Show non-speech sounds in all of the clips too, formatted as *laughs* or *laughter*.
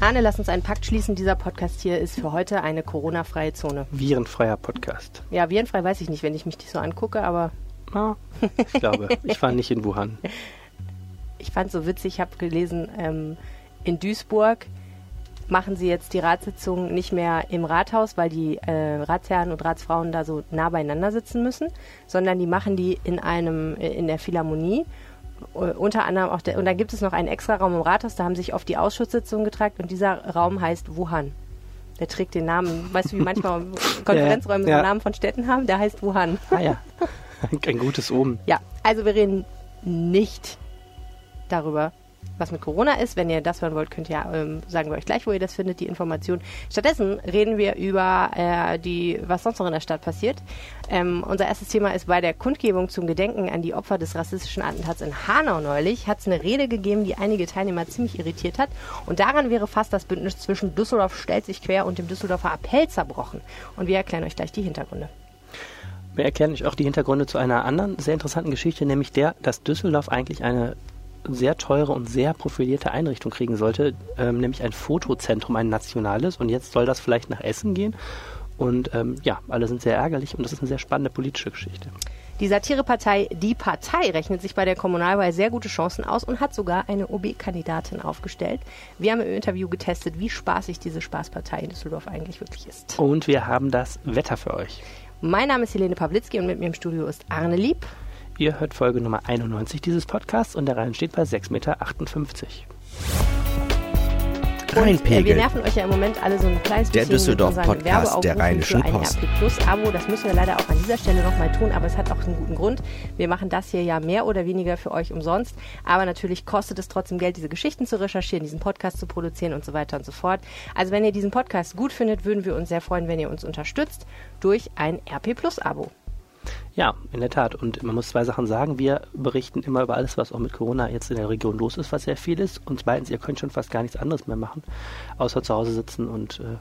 Arne, lass uns einen Pakt schließen. Dieser Podcast hier ist für heute eine Corona-freie Zone. Virenfreier Podcast. Ja, virenfrei weiß ich nicht, wenn ich mich so angucke, aber. Ah, ich glaube, ich war nicht in Wuhan. *laughs* Ich fand es so witzig, ich habe gelesen, ähm, in Duisburg machen sie jetzt die Ratssitzung nicht mehr im Rathaus, weil die äh, Ratsherren und Ratsfrauen da so nah beieinander sitzen müssen, sondern die machen die in einem äh, in der Philharmonie unter anderem auch der, und dann gibt es noch einen extra Raum im Rathaus, da haben sich oft die Ausschusssitzungen getragen und dieser Raum heißt Wuhan. Der trägt den Namen, weißt du, wie manchmal *laughs* *laughs* Konferenzräume ja, ja. so Namen von Städten haben? Der heißt Wuhan. Ah ja, *laughs* ein gutes Oben. Ja, also wir reden nicht darüber, was mit Corona ist. Wenn ihr das hören wollt, könnt ihr ähm, sagen wir euch gleich, wo ihr das findet, die Information. Stattdessen reden wir über äh, die, was sonst noch in der Stadt passiert. Ähm, unser erstes Thema ist bei der Kundgebung zum Gedenken an die Opfer des rassistischen Attentats in Hanau neulich hat es eine Rede gegeben, die einige Teilnehmer ziemlich irritiert hat. Und daran wäre fast das Bündnis zwischen Düsseldorf stellt sich quer und dem Düsseldorfer Appell zerbrochen. Und wir erklären euch gleich die Hintergründe. Wir erklären euch auch die Hintergründe zu einer anderen sehr interessanten Geschichte, nämlich der, dass Düsseldorf eigentlich eine sehr teure und sehr profilierte Einrichtung kriegen sollte, ähm, nämlich ein Fotozentrum, ein nationales. Und jetzt soll das vielleicht nach Essen gehen. Und ähm, ja, alle sind sehr ärgerlich und das ist eine sehr spannende politische Geschichte. Die Satirepartei Die Partei rechnet sich bei der Kommunalwahl sehr gute Chancen aus und hat sogar eine OB-Kandidatin aufgestellt. Wir haben im Interview getestet, wie spaßig diese Spaßpartei in Düsseldorf eigentlich wirklich ist. Und wir haben das Wetter für euch. Mein Name ist Helene Pawlitzki und mit mir im Studio ist Arne Lieb. Ihr hört Folge Nummer 91 dieses Podcasts und der Rhein steht bei 6,58 Meter. Und, äh, wir nerven euch ja im Moment alle so ein kleines der bisschen Der Düsseldorf-Podcast der Rheinischen für Post. Ein RP Plus Abo, das müssen wir leider auch an dieser Stelle nochmal tun, aber es hat auch einen guten Grund. Wir machen das hier ja mehr oder weniger für euch umsonst, aber natürlich kostet es trotzdem Geld, diese Geschichten zu recherchieren, diesen Podcast zu produzieren und so weiter und so fort. Also wenn ihr diesen Podcast gut findet, würden wir uns sehr freuen, wenn ihr uns unterstützt durch ein RP Plus Abo. Ja, in der Tat. Und man muss zwei Sachen sagen. Wir berichten immer über alles, was auch mit Corona jetzt in der Region los ist, was sehr viel ist. Und zweitens, ihr könnt schon fast gar nichts anderes mehr machen, außer zu Hause sitzen und äh,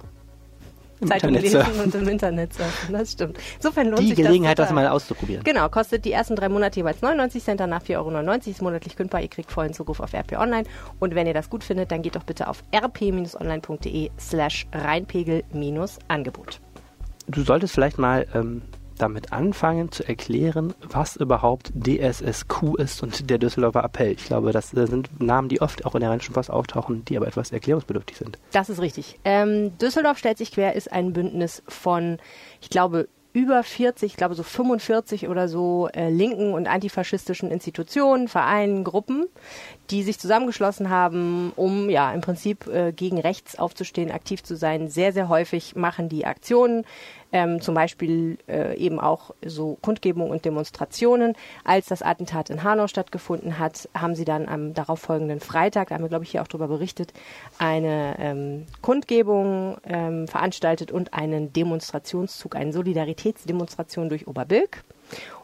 im Zeitung Internet lesen surfen. und im Internet surfen. Das stimmt. Insofern lohnt die sich Gelegenheit, das, das, mal auszuprobieren. Genau, kostet die ersten drei Monate jeweils 99 Cent, danach 4,99 Euro, ist monatlich kündbar. Ihr kriegt vollen Zugriff auf RP Online. Und wenn ihr das gut findet, dann geht doch bitte auf rp-online.de slash reinpegel-angebot. Du solltest vielleicht mal ähm, damit anfangen zu erklären, was überhaupt DSSQ ist und der Düsseldorfer Appell. Ich glaube, das sind Namen, die oft auch in der Rheinischen Post auftauchen, die aber etwas erklärungsbedürftig sind. Das ist richtig. Ähm, Düsseldorf stellt sich quer ist ein Bündnis von, ich glaube, über 40, ich glaube so 45 oder so äh, linken und antifaschistischen Institutionen, Vereinen, Gruppen, die sich zusammengeschlossen haben, um ja im Prinzip äh, gegen rechts aufzustehen, aktiv zu sein. Sehr, sehr häufig machen die Aktionen ähm, zum Beispiel äh, eben auch so Kundgebungen und Demonstrationen. Als das Attentat in Hanau stattgefunden hat, haben sie dann am darauffolgenden Freitag, da haben wir glaube ich hier auch darüber berichtet, eine ähm, Kundgebung ähm, veranstaltet und einen Demonstrationszug, eine Solidaritätsdemonstration durch Oberbilk.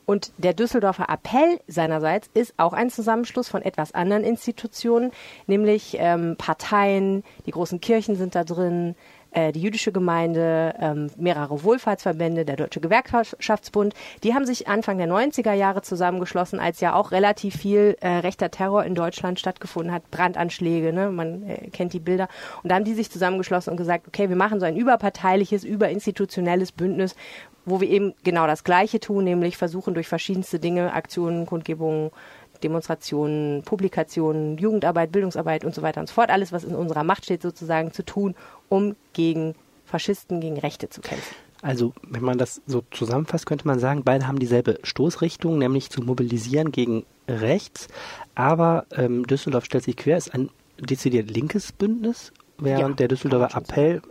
Und der Düsseldorfer Appell seinerseits ist auch ein Zusammenschluss von etwas anderen Institutionen, nämlich ähm, Parteien, die großen Kirchen sind da drin, äh, die jüdische Gemeinde, ähm, mehrere Wohlfahrtsverbände, der Deutsche Gewerkschaftsbund, die haben sich Anfang der 90er Jahre zusammengeschlossen, als ja auch relativ viel äh, rechter Terror in Deutschland stattgefunden hat, Brandanschläge, ne? man äh, kennt die Bilder. Und da haben die sich zusammengeschlossen und gesagt, okay, wir machen so ein überparteiliches, überinstitutionelles Bündnis, wo wir eben genau das Gleiche tun, nämlich versuchen durch verschiedenste Dinge, Aktionen, Kundgebungen, Demonstrationen, Publikationen, Jugendarbeit, Bildungsarbeit und so weiter und so fort, alles, was in unserer Macht steht, sozusagen zu tun, um gegen Faschisten, gegen Rechte zu kämpfen. Also, wenn man das so zusammenfasst, könnte man sagen, beide haben dieselbe Stoßrichtung, nämlich zu mobilisieren gegen rechts. Aber ähm, Düsseldorf stellt sich quer, ist ein dezidiert linkes Bündnis, während ja, der Düsseldorfer Appell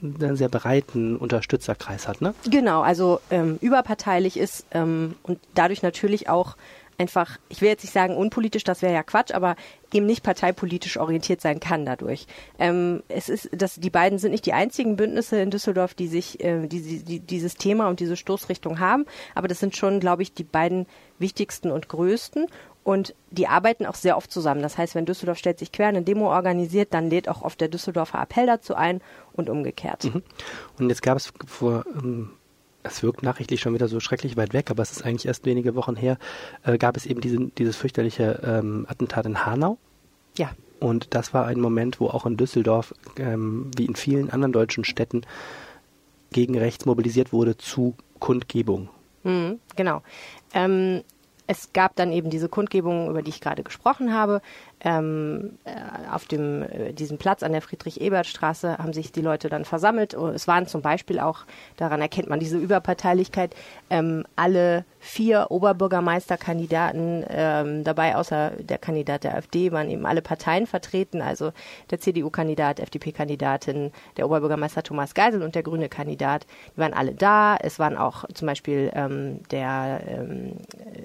einen sehr breiten Unterstützerkreis hat, ne? Genau, also ähm, überparteilich ist ähm, und dadurch natürlich auch einfach, ich will jetzt nicht sagen unpolitisch, das wäre ja Quatsch, aber eben nicht parteipolitisch orientiert sein kann dadurch. Ähm, es ist, dass die beiden sind nicht die einzigen Bündnisse in Düsseldorf, die sich äh, die, die, dieses Thema und diese Stoßrichtung haben, aber das sind schon, glaube ich, die beiden wichtigsten und größten. Und die arbeiten auch sehr oft zusammen. Das heißt, wenn Düsseldorf stellt sich quer eine Demo organisiert, dann lädt auch oft der Düsseldorfer Appell dazu ein und umgekehrt. Mhm. Und jetzt gab es vor ähm, es wirkt nachrichtlich schon wieder so schrecklich weit weg, aber es ist eigentlich erst wenige Wochen her, äh, gab es eben diesen, dieses fürchterliche ähm, Attentat in Hanau. Ja. Und das war ein Moment, wo auch in Düsseldorf, ähm, wie in vielen anderen deutschen Städten, gegen rechts mobilisiert wurde zu Kundgebung. Mhm, genau. Ähm, es gab dann eben diese Kundgebung, über die ich gerade gesprochen habe. Ähm, äh, auf dem, äh, diesem Platz an der Friedrich-Ebert-Straße haben sich die Leute dann versammelt. Es waren zum Beispiel auch, daran erkennt man diese Überparteilichkeit, ähm, alle vier Oberbürgermeisterkandidaten ähm, dabei, außer der Kandidat der AfD, waren eben alle Parteien vertreten, also der CDU-Kandidat, FDP-Kandidatin, der Oberbürgermeister Thomas Geisel und der grüne Kandidat, die waren alle da. Es waren auch zum Beispiel ähm, der ähm,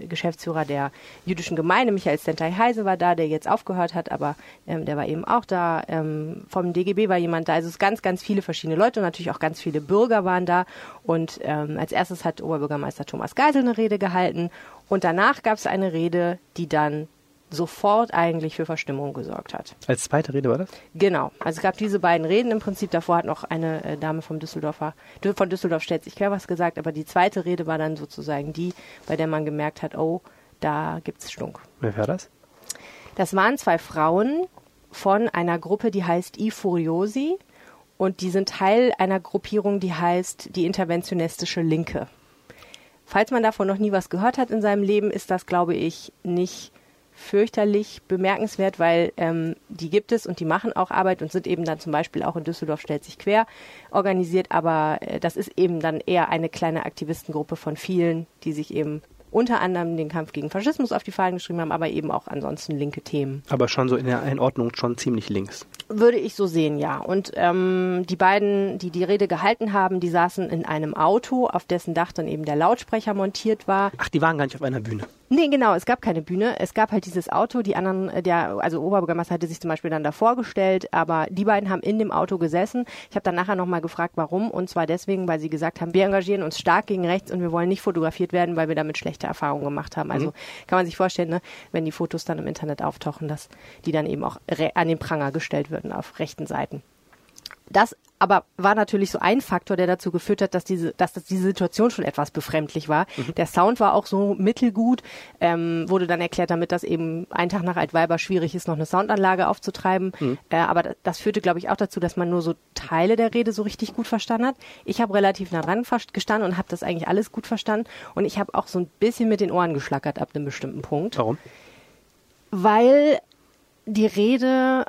Geschäftsführer der jüdischen Gemeinde, Michael Stentai Heise, war da, der jetzt aufgehört hat, aber ähm, der war eben auch da. Ähm, vom DGB war jemand da. Also es ganz, ganz viele verschiedene Leute und natürlich auch ganz viele Bürger waren da. Und ähm, als erstes hat Oberbürgermeister Thomas Geisel eine Rede gehalten und danach gab es eine Rede, die dann sofort eigentlich für Verstimmung gesorgt hat. Als zweite Rede war das? Genau. Also es gab diese beiden Reden im Prinzip. Davor hat noch eine äh, Dame vom Düsseldorfer, von Düsseldorf stellt sich quer was gesagt, aber die zweite Rede war dann sozusagen die, bei der man gemerkt hat, oh, da gibt es Stunk. Wer war das? Das waren zwei Frauen von einer Gruppe, die heißt I Furiosi und die sind Teil einer Gruppierung, die heißt die Interventionistische Linke. Falls man davon noch nie was gehört hat in seinem Leben, ist das, glaube ich, nicht fürchterlich bemerkenswert, weil ähm, die gibt es und die machen auch Arbeit und sind eben dann zum Beispiel auch in Düsseldorf stellt sich quer organisiert, aber äh, das ist eben dann eher eine kleine Aktivistengruppe von vielen, die sich eben unter anderem den Kampf gegen Faschismus auf die Fahnen geschrieben haben, aber eben auch ansonsten linke Themen. Aber schon so in der Einordnung schon ziemlich links. Würde ich so sehen, ja. Und ähm, die beiden, die die Rede gehalten haben, die saßen in einem Auto, auf dessen Dach dann eben der Lautsprecher montiert war. Ach, die waren gar nicht auf einer Bühne. Nee, genau, es gab keine Bühne. Es gab halt dieses Auto, die anderen, äh, der, also Oberbürgermeister hatte sich zum Beispiel dann da vorgestellt, aber die beiden haben in dem Auto gesessen. Ich habe dann nachher nochmal gefragt, warum. Und zwar deswegen, weil sie gesagt haben, wir engagieren uns stark gegen rechts und wir wollen nicht fotografiert werden, weil wir damit schlechte Erfahrungen gemacht haben. Also mhm. kann man sich vorstellen, ne, wenn die Fotos dann im Internet auftauchen, dass die dann eben auch an den Pranger gestellt würden auf rechten Seiten. Das aber war natürlich so ein Faktor, der dazu geführt hat, dass diese, dass das diese Situation schon etwas befremdlich war. Mhm. Der Sound war auch so mittelgut, ähm, wurde dann erklärt damit, dass eben ein Tag nach Altweiber schwierig ist, noch eine Soundanlage aufzutreiben. Mhm. Äh, aber das, das führte, glaube ich, auch dazu, dass man nur so Teile der Rede so richtig gut verstanden hat. Ich habe relativ nah dran gestanden und habe das eigentlich alles gut verstanden. Und ich habe auch so ein bisschen mit den Ohren geschlackert ab einem bestimmten Punkt. Warum? Weil die Rede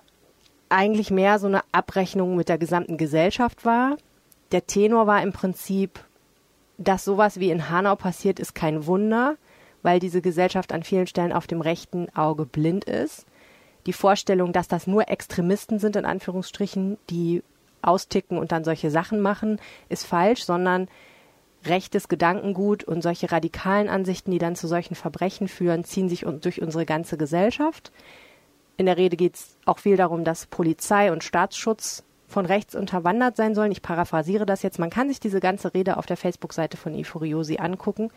eigentlich mehr so eine Abrechnung mit der gesamten Gesellschaft war. Der Tenor war im Prinzip, dass sowas wie in Hanau passiert, ist kein Wunder, weil diese Gesellschaft an vielen Stellen auf dem rechten Auge blind ist. Die Vorstellung, dass das nur Extremisten sind, in Anführungsstrichen, die austicken und dann solche Sachen machen, ist falsch, sondern rechtes Gedankengut und solche radikalen Ansichten, die dann zu solchen Verbrechen führen, ziehen sich durch unsere ganze Gesellschaft. In der Rede geht es auch viel darum, dass Polizei und Staatsschutz von rechts unterwandert sein sollen. Ich paraphrasiere das jetzt. Man kann sich diese ganze Rede auf der Facebook-Seite von Ifuriosi angucken.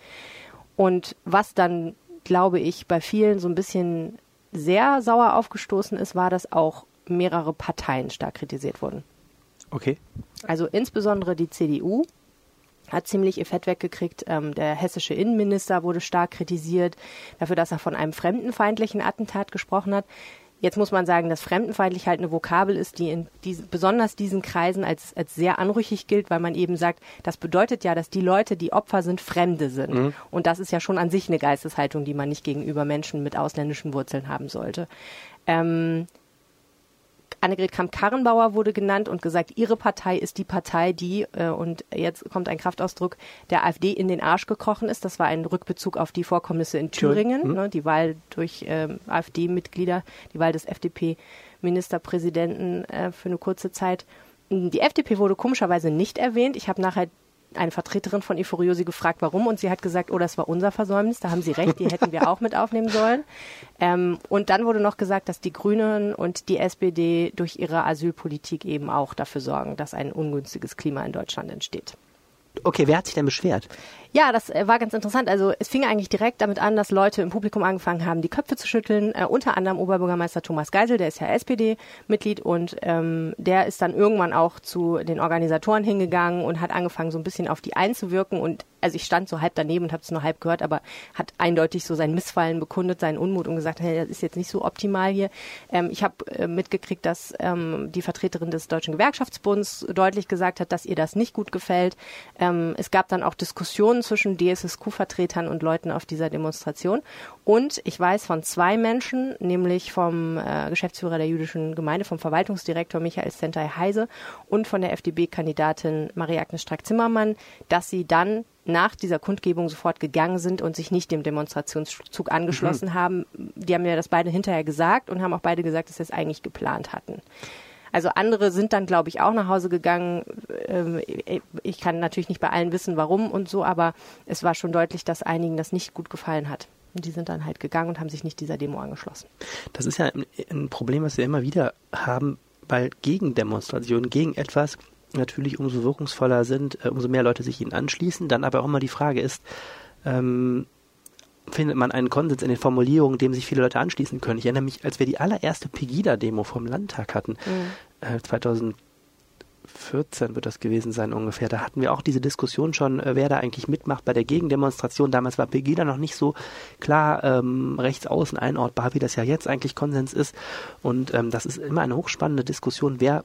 Und was dann, glaube ich, bei vielen so ein bisschen sehr sauer aufgestoßen ist, war, dass auch mehrere Parteien stark kritisiert wurden. Okay. Also insbesondere die CDU hat ziemlich ihr Fett weggekriegt. Ähm, der hessische Innenminister wurde stark kritisiert dafür, dass er von einem fremdenfeindlichen Attentat gesprochen hat. Jetzt muss man sagen, dass fremdenfeindlich halt eine Vokabel ist, die in diesen, besonders diesen Kreisen als, als sehr anrüchig gilt, weil man eben sagt, das bedeutet ja, dass die Leute, die Opfer sind, Fremde sind. Mhm. Und das ist ja schon an sich eine Geisteshaltung, die man nicht gegenüber Menschen mit ausländischen Wurzeln haben sollte. Ähm, Annegret Kramp-Karrenbauer wurde genannt und gesagt, ihre Partei ist die Partei, die, äh, und jetzt kommt ein Kraftausdruck, der AfD in den Arsch gekrochen ist. Das war ein Rückbezug auf die Vorkommnisse in Thüringen, mhm. ne, die Wahl durch ähm, AfD-Mitglieder, die Wahl des FDP-Ministerpräsidenten äh, für eine kurze Zeit. Die FDP wurde komischerweise nicht erwähnt. Ich habe nachher eine Vertreterin von Euphorio gefragt, warum, und sie hat gesagt, oh, das war unser Versäumnis, da haben sie recht, die hätten wir auch mit aufnehmen sollen. *laughs* Ähm, und dann wurde noch gesagt, dass die Grünen und die SPD durch ihre Asylpolitik eben auch dafür sorgen, dass ein ungünstiges Klima in Deutschland entsteht. Okay, wer hat sich denn beschwert? Ja, das äh, war ganz interessant. Also es fing eigentlich direkt damit an, dass Leute im Publikum angefangen haben, die Köpfe zu schütteln. Äh, unter anderem Oberbürgermeister Thomas Geisel, der ist ja SPD-Mitglied und ähm, der ist dann irgendwann auch zu den Organisatoren hingegangen und hat angefangen, so ein bisschen auf die einzuwirken und also ich stand so halb daneben und habe es nur halb gehört, aber hat eindeutig so sein Missfallen bekundet, seinen Unmut und gesagt, hey, das ist jetzt nicht so optimal hier. Ähm, ich habe äh, mitgekriegt, dass ähm, die Vertreterin des Deutschen Gewerkschaftsbunds deutlich gesagt hat, dass ihr das nicht gut gefällt. Ähm, es gab dann auch Diskussionen zwischen DSSQ-Vertretern und Leuten auf dieser Demonstration. Und ich weiß von zwei Menschen, nämlich vom äh, Geschäftsführer der jüdischen Gemeinde, vom Verwaltungsdirektor Michael Stentai Heise und von der FDP-Kandidatin Marie-Agnes Strack-Zimmermann, dass sie dann nach dieser Kundgebung sofort gegangen sind und sich nicht dem Demonstrationszug angeschlossen mhm. haben. Die haben mir das beide hinterher gesagt und haben auch beide gesagt, dass sie es eigentlich geplant hatten. Also andere sind dann, glaube ich, auch nach Hause gegangen. Ähm, ich kann natürlich nicht bei allen wissen, warum und so, aber es war schon deutlich, dass einigen das nicht gut gefallen hat. Und die sind dann halt gegangen und haben sich nicht dieser Demo angeschlossen. Das ist ja ein Problem, was wir immer wieder haben, weil gegen Demonstrationen, gegen etwas, natürlich umso wirkungsvoller sind, äh, umso mehr Leute sich ihnen anschließen. Dann aber auch immer die Frage ist, ähm, findet man einen Konsens in den Formulierungen, dem sich viele Leute anschließen können. Ich erinnere mich, als wir die allererste Pegida-Demo vom Landtag hatten, mhm. äh, 2014 wird das gewesen sein ungefähr, da hatten wir auch diese Diskussion schon, äh, wer da eigentlich mitmacht bei der Gegendemonstration. Damals war Pegida noch nicht so klar ähm, rechts außen einordbar, wie das ja jetzt eigentlich Konsens ist. Und ähm, das ist immer eine hochspannende Diskussion, wer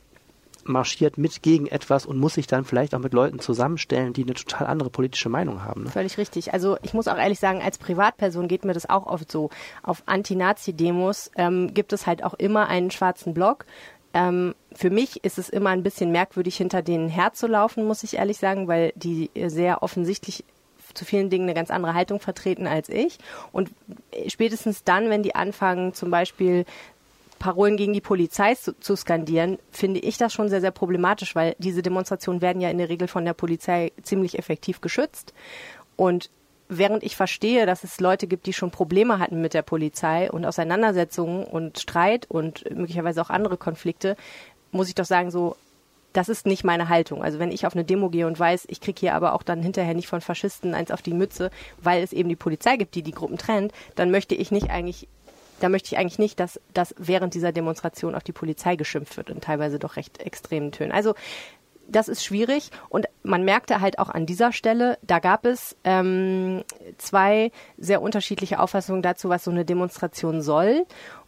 marschiert mit gegen etwas und muss sich dann vielleicht auch mit Leuten zusammenstellen, die eine total andere politische Meinung haben. Ne? Völlig richtig. Also ich muss auch ehrlich sagen, als Privatperson geht mir das auch oft so. Auf Anti-Nazi-Demos ähm, gibt es halt auch immer einen schwarzen Block. Ähm, für mich ist es immer ein bisschen merkwürdig, hinter denen herzulaufen, muss ich ehrlich sagen, weil die sehr offensichtlich zu vielen Dingen eine ganz andere Haltung vertreten als ich. Und spätestens dann, wenn die anfangen, zum Beispiel Parolen gegen die Polizei zu, zu, skandieren, finde ich das schon sehr, sehr problematisch, weil diese Demonstrationen werden ja in der Regel von der Polizei ziemlich effektiv geschützt. Und während ich verstehe, dass es Leute gibt, die schon Probleme hatten mit der Polizei und Auseinandersetzungen und Streit und möglicherweise auch andere Konflikte, muss ich doch sagen, so, das ist nicht meine Haltung. Also wenn ich auf eine Demo gehe und weiß, ich kriege hier aber auch dann hinterher nicht von Faschisten eins auf die Mütze, weil es eben die Polizei gibt, die die Gruppen trennt, dann möchte ich nicht eigentlich da möchte ich eigentlich nicht, dass, dass während dieser Demonstration auf die Polizei geschimpft wird in teilweise doch recht extremen Tönen. Also das ist schwierig und man merkte halt auch an dieser Stelle, da gab es ähm, zwei sehr unterschiedliche Auffassungen dazu, was so eine Demonstration soll.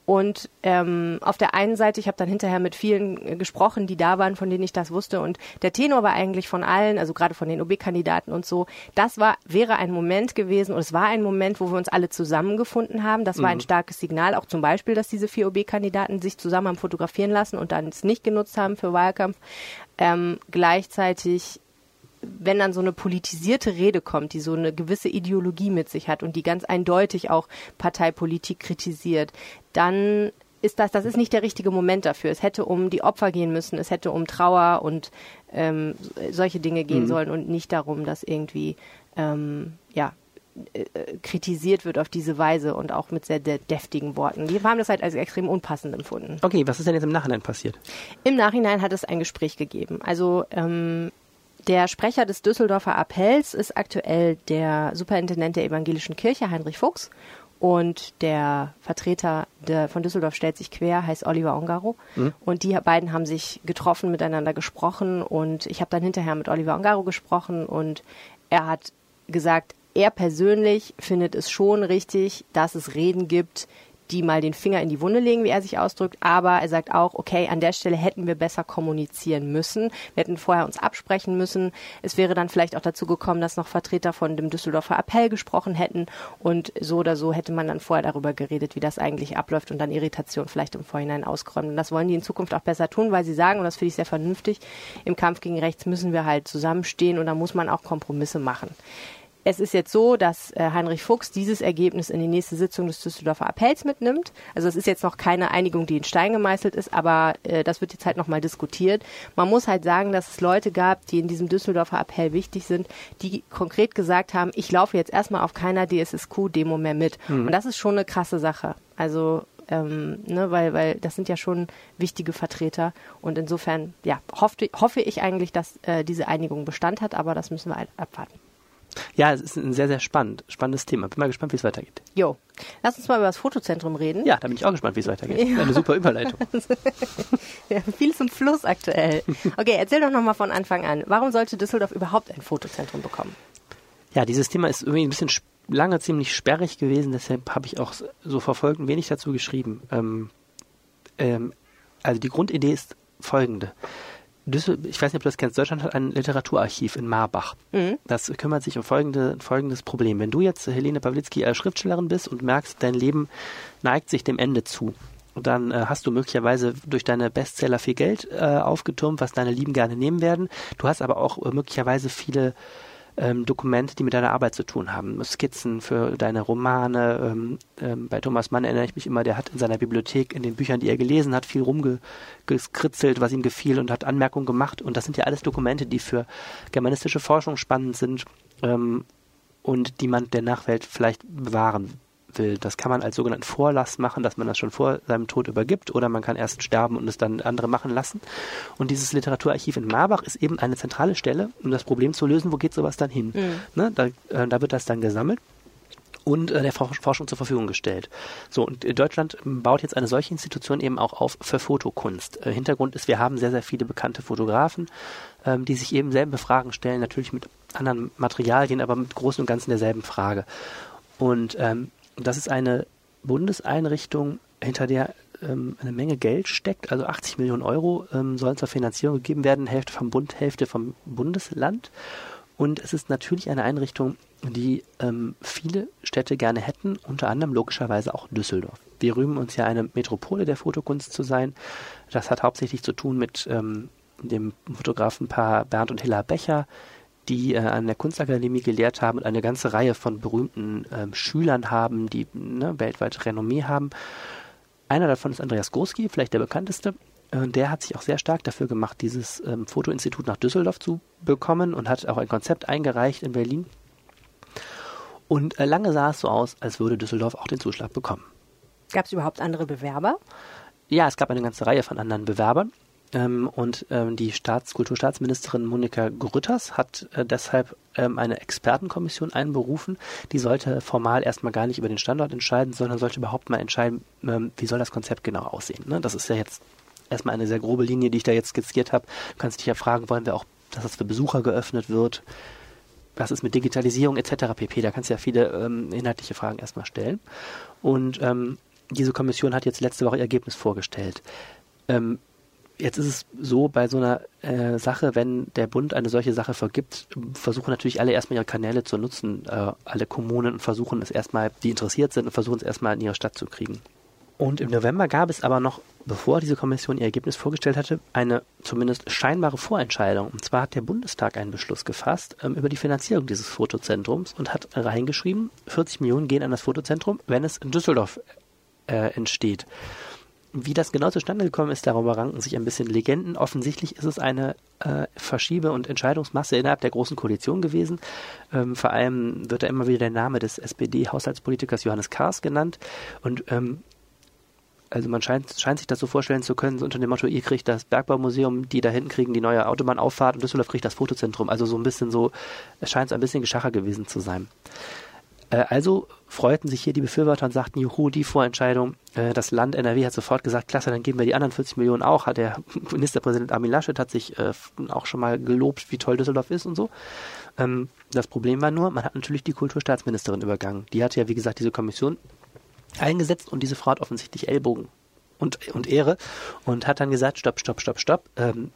Und ähm, auf der einen Seite, ich habe dann hinterher mit vielen äh, gesprochen, die da waren, von denen ich das wusste. Und der Tenor war eigentlich von allen, also gerade von den OB-Kandidaten und so, das war, wäre ein Moment gewesen, und es war ein Moment, wo wir uns alle zusammengefunden haben. Das war ein mhm. starkes Signal, auch zum Beispiel, dass diese vier OB-Kandidaten sich zusammen haben fotografieren lassen und dann es nicht genutzt haben für Wahlkampf. Ähm, gleichzeitig wenn dann so eine politisierte Rede kommt, die so eine gewisse Ideologie mit sich hat und die ganz eindeutig auch Parteipolitik kritisiert, dann ist das, das ist nicht der richtige Moment dafür. Es hätte um die Opfer gehen müssen, es hätte um Trauer und ähm, solche Dinge gehen mhm. sollen und nicht darum, dass irgendwie ähm, ja äh, kritisiert wird auf diese Weise und auch mit sehr deftigen Worten. Wir haben das halt als extrem unpassend empfunden. Okay, was ist denn jetzt im Nachhinein passiert? Im Nachhinein hat es ein Gespräch gegeben. Also ähm, der Sprecher des Düsseldorfer Appells ist aktuell der Superintendent der evangelischen Kirche, Heinrich Fuchs. Und der Vertreter der, von Düsseldorf stellt sich quer, heißt Oliver Ongaro. Mhm. Und die beiden haben sich getroffen, miteinander gesprochen. Und ich habe dann hinterher mit Oliver Ongaro gesprochen und er hat gesagt, er persönlich findet es schon richtig, dass es Reden gibt, die mal den Finger in die Wunde legen, wie er sich ausdrückt. Aber er sagt auch, okay, an der Stelle hätten wir besser kommunizieren müssen. Wir hätten vorher uns absprechen müssen. Es wäre dann vielleicht auch dazu gekommen, dass noch Vertreter von dem Düsseldorfer Appell gesprochen hätten. Und so oder so hätte man dann vorher darüber geredet, wie das eigentlich abläuft und dann Irritation vielleicht im Vorhinein ausgeräumt. Und das wollen die in Zukunft auch besser tun, weil sie sagen, und das finde ich sehr vernünftig, im Kampf gegen rechts müssen wir halt zusammenstehen und da muss man auch Kompromisse machen. Es ist jetzt so, dass äh, Heinrich Fuchs dieses Ergebnis in die nächste Sitzung des Düsseldorfer Appells mitnimmt. Also es ist jetzt noch keine Einigung, die in Stein gemeißelt ist, aber äh, das wird jetzt halt nochmal diskutiert. Man muss halt sagen, dass es Leute gab, die in diesem Düsseldorfer Appell wichtig sind, die konkret gesagt haben, ich laufe jetzt erstmal auf keiner DSSQ-Demo mehr mit. Mhm. Und das ist schon eine krasse Sache. Also ähm, ne, weil, weil das sind ja schon wichtige Vertreter und insofern ja hoffe, hoffe ich eigentlich, dass äh, diese Einigung Bestand hat, aber das müssen wir halt abwarten. Ja, es ist ein sehr, sehr spannend, spannendes Thema. Bin mal gespannt, wie es weitergeht. Jo. Lass uns mal über das Fotozentrum reden. Ja, da bin ich auch gespannt, wie es weitergeht. Ja. Eine super Überleitung. *laughs* ja, viel zum Fluss aktuell. Okay, erzähl doch nochmal von Anfang an. Warum sollte Düsseldorf überhaupt ein Fotozentrum bekommen? Ja, dieses Thema ist irgendwie ein bisschen lange ziemlich sperrig gewesen, deshalb habe ich auch so verfolgt und wenig dazu geschrieben. Ähm, ähm, also die Grundidee ist folgende. Düssel, ich weiß nicht, ob du das kennst, Deutschland hat ein Literaturarchiv in Marbach. Mhm. Das kümmert sich um folgende, folgendes Problem. Wenn du jetzt, Helene Pawlitzki, als Schriftstellerin bist und merkst, dein Leben neigt sich dem Ende zu, dann äh, hast du möglicherweise durch deine Bestseller viel Geld äh, aufgetürmt, was deine Lieben gerne nehmen werden. Du hast aber auch äh, möglicherweise viele ähm, Dokumente, die mit deiner Arbeit zu tun haben. Skizzen für deine Romane. Ähm, ähm, bei Thomas Mann erinnere ich mich immer, der hat in seiner Bibliothek, in den Büchern, die er gelesen hat, viel rumgekritzelt, was ihm gefiel und hat Anmerkungen gemacht. Und das sind ja alles Dokumente, die für germanistische Forschung spannend sind ähm, und die man der Nachwelt vielleicht bewahren will. Das kann man als sogenannten Vorlass machen, dass man das schon vor seinem Tod übergibt oder man kann erst sterben und es dann andere machen lassen. Und dieses Literaturarchiv in Marbach ist eben eine zentrale Stelle, um das Problem zu lösen, wo geht sowas dann hin. Mhm. Ne? Da, äh, da wird das dann gesammelt und äh, der Forschung zur Verfügung gestellt. So, und Deutschland baut jetzt eine solche Institution eben auch auf für Fotokunst. Äh, Hintergrund ist, wir haben sehr, sehr viele bekannte Fotografen, ähm, die sich eben selbe Fragen stellen, natürlich mit anderen Materialien, aber mit Großen und Ganzen derselben Frage. Und ähm, das ist eine Bundeseinrichtung, hinter der ähm, eine Menge Geld steckt, also 80 Millionen Euro ähm, sollen zur Finanzierung gegeben werden, Hälfte vom Bund, Hälfte vom Bundesland. Und es ist natürlich eine Einrichtung, die ähm, viele Städte gerne hätten, unter anderem logischerweise auch Düsseldorf. Wir rühmen uns ja eine Metropole der Fotokunst zu sein. Das hat hauptsächlich zu tun mit ähm, dem Fotografenpaar Bernd und Hilla Becher, die äh, an der Kunstakademie gelehrt haben und eine ganze Reihe von berühmten ähm, Schülern haben, die ne, weltweit Renommee haben. Einer davon ist Andreas Gorski, vielleicht der bekannteste. Äh, der hat sich auch sehr stark dafür gemacht, dieses ähm, Fotoinstitut nach Düsseldorf zu bekommen und hat auch ein Konzept eingereicht in Berlin. Und äh, lange sah es so aus, als würde Düsseldorf auch den Zuschlag bekommen. Gab es überhaupt andere Bewerber? Ja, es gab eine ganze Reihe von anderen Bewerbern. Ähm, und ähm, die Staats Kulturstaatsministerin Monika Grütters hat äh, deshalb ähm, eine Expertenkommission einberufen. Die sollte formal erstmal gar nicht über den Standort entscheiden, sondern sollte überhaupt mal entscheiden, ähm, wie soll das Konzept genau aussehen. Ne? Das ist ja jetzt erstmal eine sehr grobe Linie, die ich da jetzt skizziert habe. Du kannst dich ja fragen, wollen wir auch, dass das für Besucher geöffnet wird? Was ist mit Digitalisierung etc. pp. Da kannst du ja viele ähm, inhaltliche Fragen erstmal stellen. Und ähm, diese Kommission hat jetzt letzte Woche ihr Ergebnis vorgestellt. Ähm, Jetzt ist es so bei so einer äh, Sache, wenn der Bund eine solche Sache vergibt, versuchen natürlich alle erstmal ihre Kanäle zu nutzen, äh, alle Kommunen und versuchen es erstmal, die interessiert sind und versuchen es erstmal in ihre Stadt zu kriegen. Und im November gab es aber noch, bevor diese Kommission ihr Ergebnis vorgestellt hatte, eine zumindest scheinbare Vorentscheidung. Und zwar hat der Bundestag einen Beschluss gefasst ähm, über die Finanzierung dieses Fotozentrums und hat reingeschrieben, 40 Millionen gehen an das Fotozentrum, wenn es in Düsseldorf äh, entsteht. Wie das genau zustande gekommen ist, darüber ranken sich ein bisschen Legenden. Offensichtlich ist es eine äh, Verschiebe- und Entscheidungsmasse innerhalb der Großen Koalition gewesen. Ähm, vor allem wird da immer wieder der Name des SPD-Haushaltspolitikers Johannes Kahrs genannt. Und ähm, also man scheint, scheint sich das so vorstellen zu können, so unter dem Motto, ihr kriegt das Bergbaumuseum, die da hinten kriegen die neue Autobahnauffahrt und Düsseldorf kriegt das Fotozentrum. Also so ein bisschen so, es scheint so ein bisschen Geschacher gewesen zu sein. Äh, also freuten sich hier die Befürworter und sagten, juhu, die Vorentscheidung. Äh, das Land NRW hat sofort gesagt, klasse, dann geben wir die anderen 40 Millionen auch. Hat der *laughs* Ministerpräsident Armin Laschet hat sich äh, auch schon mal gelobt, wie toll Düsseldorf ist und so. Ähm, das Problem war nur, man hat natürlich die Kulturstaatsministerin übergangen. Die hatte ja, wie gesagt, diese Kommission eingesetzt und diese Frau hat offensichtlich Ellbogen und, und Ehre und hat dann gesagt, stopp, stopp, stopp, stopp. Ähm,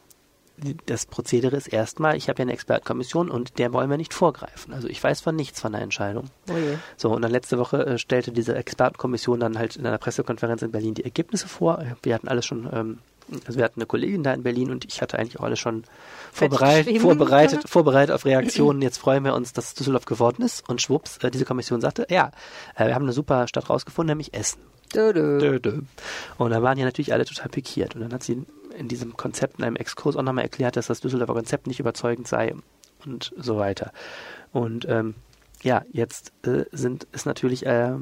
das Prozedere ist erstmal, ich habe ja eine Expertenkommission und der wollen wir nicht vorgreifen. Also ich weiß von nichts von der Entscheidung. Oh so, und dann letzte Woche äh, stellte diese Expertenkommission dann halt in einer Pressekonferenz in Berlin die Ergebnisse vor. Wir hatten alles schon, ähm, also wir hatten eine Kollegin da in Berlin und ich hatte eigentlich auch alles schon vorbereitet, vorbereitet, vorbereitet auf Reaktionen. *laughs* Jetzt freuen wir uns, dass Düsseldorf geworden ist. Und schwupps, äh, diese Kommission sagte, ja, äh, wir haben eine super Stadt rausgefunden, nämlich Essen. Dö, dö. Dö, und da waren ja natürlich alle total pikiert. Und dann hat sie in diesem Konzept, in einem Exkurs auch nochmal erklärt, dass das Düsseldorfer Konzept nicht überzeugend sei und so weiter. Und ähm, ja, jetzt äh, sind ist natürlich äh,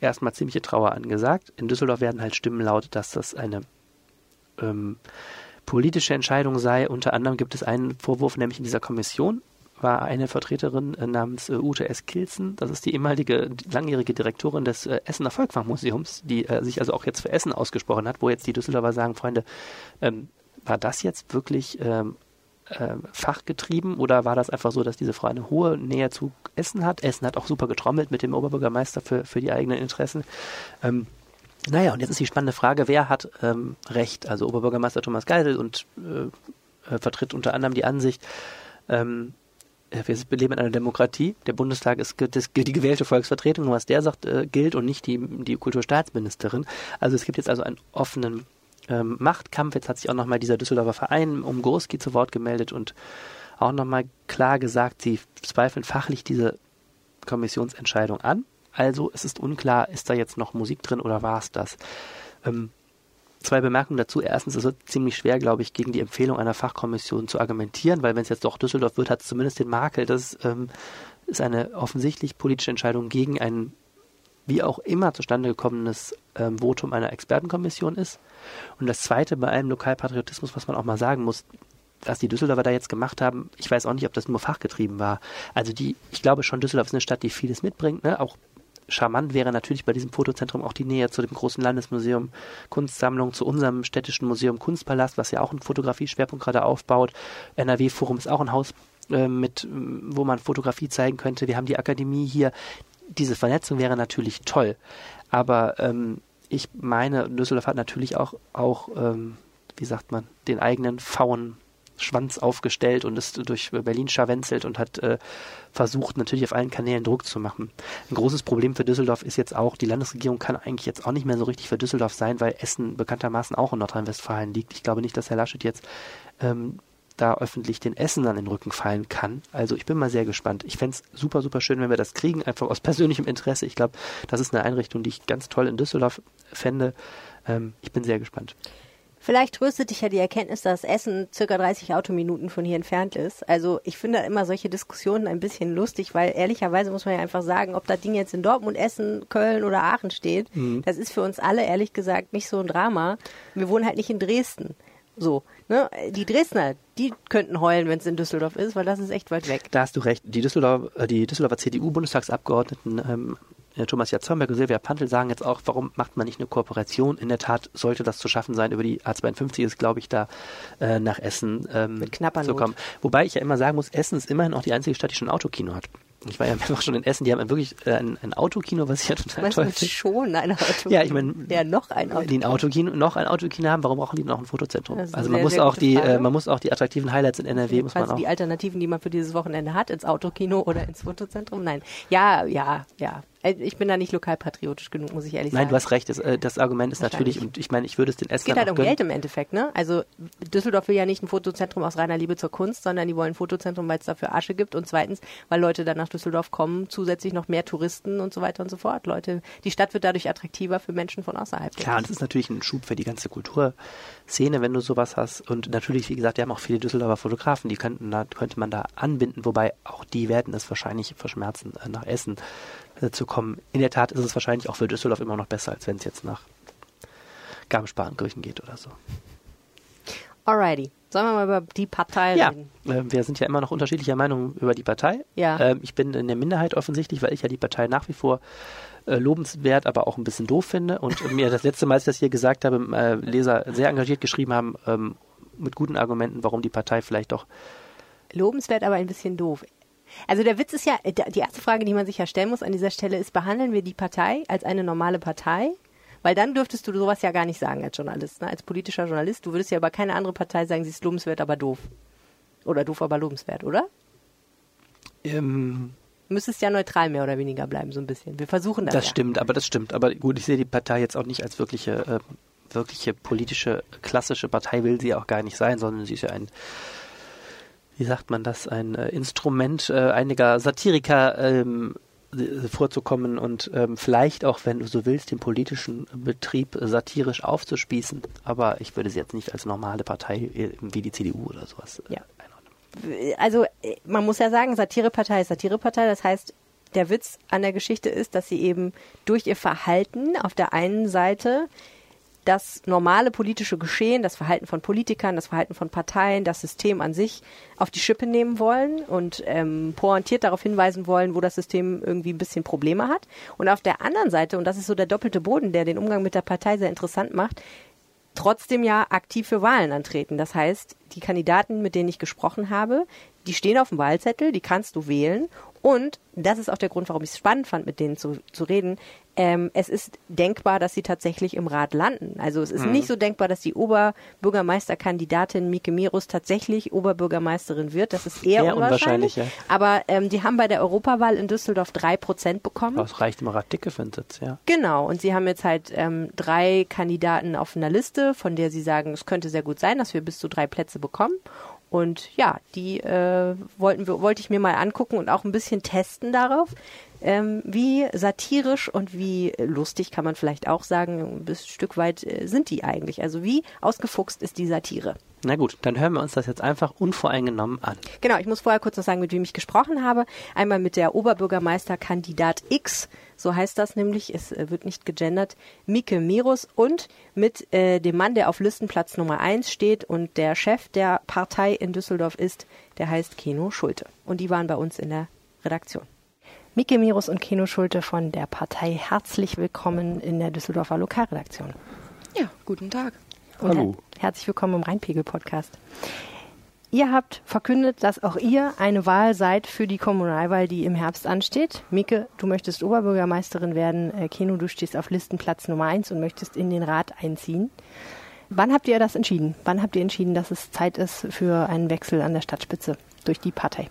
erstmal ziemliche Trauer angesagt. In Düsseldorf werden halt Stimmen laut, dass das eine ähm, politische Entscheidung sei. Unter anderem gibt es einen Vorwurf, nämlich in dieser Kommission war eine Vertreterin äh, namens äh, Ute S. Kilzen. Das ist die ehemalige langjährige Direktorin des äh, Essener Volkwang-Museums, die sich also auch jetzt für Essen ausgesprochen hat, wo jetzt die Düsseldorfer sagen, Freunde, ähm, war das jetzt wirklich ähm, äh, fachgetrieben oder war das einfach so, dass diese Frau eine hohe Nähe zu Essen hat? Essen hat auch super getrommelt mit dem Oberbürgermeister für, für die eigenen Interessen. Ähm, naja, und jetzt ist die spannende Frage, wer hat ähm, Recht? Also Oberbürgermeister Thomas Geisel und äh vertritt unter anderem die Ansicht, ähm, wir leben in einer Demokratie. Der Bundestag ist die gewählte Volksvertretung. Und was der sagt, äh, gilt und nicht die, die Kulturstaatsministerin. Also es gibt jetzt also einen offenen ähm, Machtkampf. Jetzt hat sich auch nochmal dieser Düsseldorfer Verein um Gorski zu Wort gemeldet und auch nochmal klar gesagt, sie zweifeln fachlich diese Kommissionsentscheidung an. Also es ist unklar, ist da jetzt noch Musik drin oder war es das? Ähm, zwei Bemerkungen dazu. Erstens, es wird ziemlich schwer, glaube ich, gegen die Empfehlung einer Fachkommission zu argumentieren, weil wenn es jetzt doch Düsseldorf wird, hat es zumindest den Makel, dass ähm, es eine offensichtlich politische Entscheidung gegen ein wie auch immer zustande gekommenes ähm, Votum einer Expertenkommission ist. Und das Zweite bei allem Lokalpatriotismus, was man auch mal sagen muss, was die Düsseldorfer da jetzt gemacht haben, ich weiß auch nicht, ob das nur fachgetrieben war. Also die, ich glaube schon, Düsseldorf ist eine Stadt, die vieles mitbringt, ne? auch charmant wäre natürlich bei diesem Fotozentrum auch die Nähe zu dem großen Landesmuseum Kunstsammlung, zu unserem städtischen Museum Kunstpalast, was ja auch einen Fotografie-Schwerpunkt gerade aufbaut. NRW-Forum ist auch ein Haus äh, mit, wo man Fotografie zeigen könnte. Wir haben die Akademie hier. Diese Vernetzung wäre natürlich toll. Aber ähm, ich meine, Düsseldorf hat natürlich auch, auch ähm, wie sagt man, den eigenen faulen Schwanz aufgestellt und ist durch Berlin scharwenzelt und hat äh, versucht, natürlich auf allen Kanälen Druck zu machen. Ein großes Problem für Düsseldorf ist jetzt auch, die Landesregierung kann eigentlich jetzt auch nicht mehr so richtig für Düsseldorf sein, weil Essen bekanntermaßen auch in Nordrhein-Westfalen liegt. Ich glaube nicht, dass Herr Laschet jetzt ähm, da öffentlich den Essen an den Rücken fallen kann. Also ich bin mal sehr gespannt. Ich fände es super, super schön, wenn wir das kriegen, einfach aus persönlichem Interesse. Ich glaube, das ist eine Einrichtung, die ich ganz toll in Düsseldorf fände. Ähm, ich bin sehr gespannt. Vielleicht tröstet dich ja die Erkenntnis, dass Essen circa 30 Autominuten von hier entfernt ist. Also ich finde immer solche Diskussionen ein bisschen lustig, weil ehrlicherweise muss man ja einfach sagen, ob das Ding jetzt in Dortmund, Essen, Köln oder Aachen steht, mhm. das ist für uns alle ehrlich gesagt nicht so ein Drama. Wir wohnen halt nicht in Dresden. So, ne? Die Dresdner, die könnten heulen, wenn es in Düsseldorf ist, weil das ist echt weit weg. Da hast du recht. Die Düsseldorfer, äh, die Düsseldorfer CDU-Bundestagsabgeordneten ähm, Thomas Jatzomberg und Silvia Pantel sagen jetzt auch, warum macht man nicht eine Kooperation? In der Tat sollte das zu schaffen sein. Über die A52 ist, glaube ich, da äh, nach Essen ähm, Mit knapper zu kommen. Wobei ich ja immer sagen muss, Essen ist immerhin auch die einzige Stadt, die schon ein Autokino hat. Ich war ja mehrfach schon in Essen, die haben wirklich äh, ein, ein, Autokino, was ich ja total Meinst toll finde. schon ein Autokino? Ja, ich meine, ja, noch ein Autokino. Die ein Autokino, noch ein Autokino haben, warum brauchen die noch ein Fotozentrum? Also man muss auch die, äh, man muss auch die attraktiven Highlights in NRW, muss man auch. die Alternativen, die man für dieses Wochenende hat, ins Autokino oder ins Fotozentrum? Nein. Ja, ja, ja. Äh, ich bin da nicht lokalpatriotisch genug, muss ich ehrlich Nein, sagen. Nein, du hast recht. Das, äh, das Argument ist natürlich, und ich meine, ich würde es den Essen. Es geht halt um gönnen. Geld im Endeffekt, ne? Also Düsseldorf will ja nicht ein Fotozentrum aus reiner Liebe zur Kunst, sondern die wollen ein Fotozentrum, weil es dafür Asche gibt und zweitens, weil Leute dann nach Düsseldorf kommen, zusätzlich noch mehr Touristen und so weiter und so fort. Leute, die Stadt wird dadurch attraktiver für Menschen von außerhalb. Klar, und das ist natürlich ein Schub für die ganze Kulturszene, wenn du sowas hast. Und natürlich, wie gesagt, die haben auch viele Düsseldorfer Fotografen, die könnten da, könnte man da anbinden, wobei auch die werden es wahrscheinlich verschmerzen, äh, nach Essen äh, zu kommen. In der Tat ist es wahrscheinlich auch für Düsseldorf immer noch besser, als wenn es jetzt nach Garmisch-Partenkirchen geht oder so. Alrighty. Sollen wir mal über die Partei ja, reden? Äh, wir sind ja immer noch unterschiedlicher Meinung über die Partei. Ja. Ähm, ich bin in der Minderheit offensichtlich, weil ich ja die Partei nach wie vor äh, lobenswert, aber auch ein bisschen doof finde. Und *laughs* mir das letzte Mal, als ich das hier gesagt habe, äh, Leser sehr engagiert geschrieben haben, ähm, mit guten Argumenten, warum die Partei vielleicht doch lobenswert, aber ein bisschen doof. Also der Witz ist ja, äh, die erste Frage, die man sich ja stellen muss an dieser Stelle ist, behandeln wir die Partei als eine normale Partei? Weil dann dürftest du sowas ja gar nicht sagen als Journalist, ne? als politischer Journalist. Du würdest ja über keine andere Partei sagen, sie ist lobenswert, aber doof. Oder doof, aber lobenswert, oder? Ähm, du müsstest ja neutral mehr oder weniger bleiben, so ein bisschen. Wir versuchen das. Das ja. stimmt, aber das stimmt. Aber gut, ich sehe die Partei jetzt auch nicht als wirkliche, äh, wirkliche politische, klassische Partei, will sie auch gar nicht sein, sondern sie ist ja ein wie sagt man das, ein äh, Instrument äh, einiger Satiriker ähm, vorzukommen und ähm, vielleicht auch, wenn du so willst, den politischen Betrieb satirisch aufzuspießen. Aber ich würde sie jetzt nicht als normale Partei äh, wie die CDU oder sowas äh, ja. einordnen. Also äh, man muss ja sagen, Satirepartei ist Satirepartei. Das heißt, der Witz an der Geschichte ist, dass sie eben durch ihr Verhalten auf der einen Seite das normale politische Geschehen, das Verhalten von Politikern, das Verhalten von Parteien, das System an sich auf die Schippe nehmen wollen und ähm, pointiert darauf hinweisen wollen, wo das System irgendwie ein bisschen Probleme hat. Und auf der anderen Seite, und das ist so der doppelte Boden, der den Umgang mit der Partei sehr interessant macht, trotzdem ja aktiv für Wahlen antreten. Das heißt, die Kandidaten, mit denen ich gesprochen habe, die stehen auf dem Wahlzettel, die kannst du wählen. Und das ist auch der Grund, warum ich es spannend fand, mit denen zu, zu reden ähm, es ist denkbar, dass sie tatsächlich im Rat landen. Also es ist mhm. nicht so denkbar, dass die Oberbürgermeisterkandidatin Mike Mirus tatsächlich Oberbürgermeisterin wird. Das ist eher, eher unwahrscheinlich. unwahrscheinlich ja. Aber ähm, die haben bei der Europawahl in Düsseldorf drei Prozent bekommen. Das reicht im Rat dicke für einen Sitz, ja. Genau. Und sie haben jetzt halt ähm, drei Kandidaten auf einer Liste, von der sie sagen, es könnte sehr gut sein, dass wir bis zu drei Plätze bekommen. Und ja, die äh, wollten wir, wollte ich mir mal angucken und auch ein bisschen testen darauf. Ähm, wie satirisch und wie lustig kann man vielleicht auch sagen, ein Stück weit äh, sind die eigentlich. Also wie ausgefuchst ist die Satire? Na gut, dann hören wir uns das jetzt einfach unvoreingenommen an. Genau, ich muss vorher kurz noch sagen, mit wem ich gesprochen habe. Einmal mit der Oberbürgermeisterkandidat X, so heißt das nämlich, es äh, wird nicht gegendert, Mike Mirus und mit äh, dem Mann, der auf Listenplatz Nummer 1 steht und der Chef der Partei in Düsseldorf ist, der heißt Keno Schulte. Und die waren bei uns in der Redaktion. Mike Mirus und Keno Schulte von der Partei. Herzlich willkommen in der Düsseldorfer Lokalredaktion. Ja, guten Tag. Und Hallo. Her herzlich willkommen im Rheinpegel-Podcast. Ihr habt verkündet, dass auch ihr eine Wahl seid für die Kommunalwahl, die im Herbst ansteht. Mike, du möchtest Oberbürgermeisterin werden. Äh, Keno, du stehst auf Listenplatz Nummer eins und möchtest in den Rat einziehen. Wann habt ihr das entschieden? Wann habt ihr entschieden, dass es Zeit ist für einen Wechsel an der Stadtspitze durch die Partei?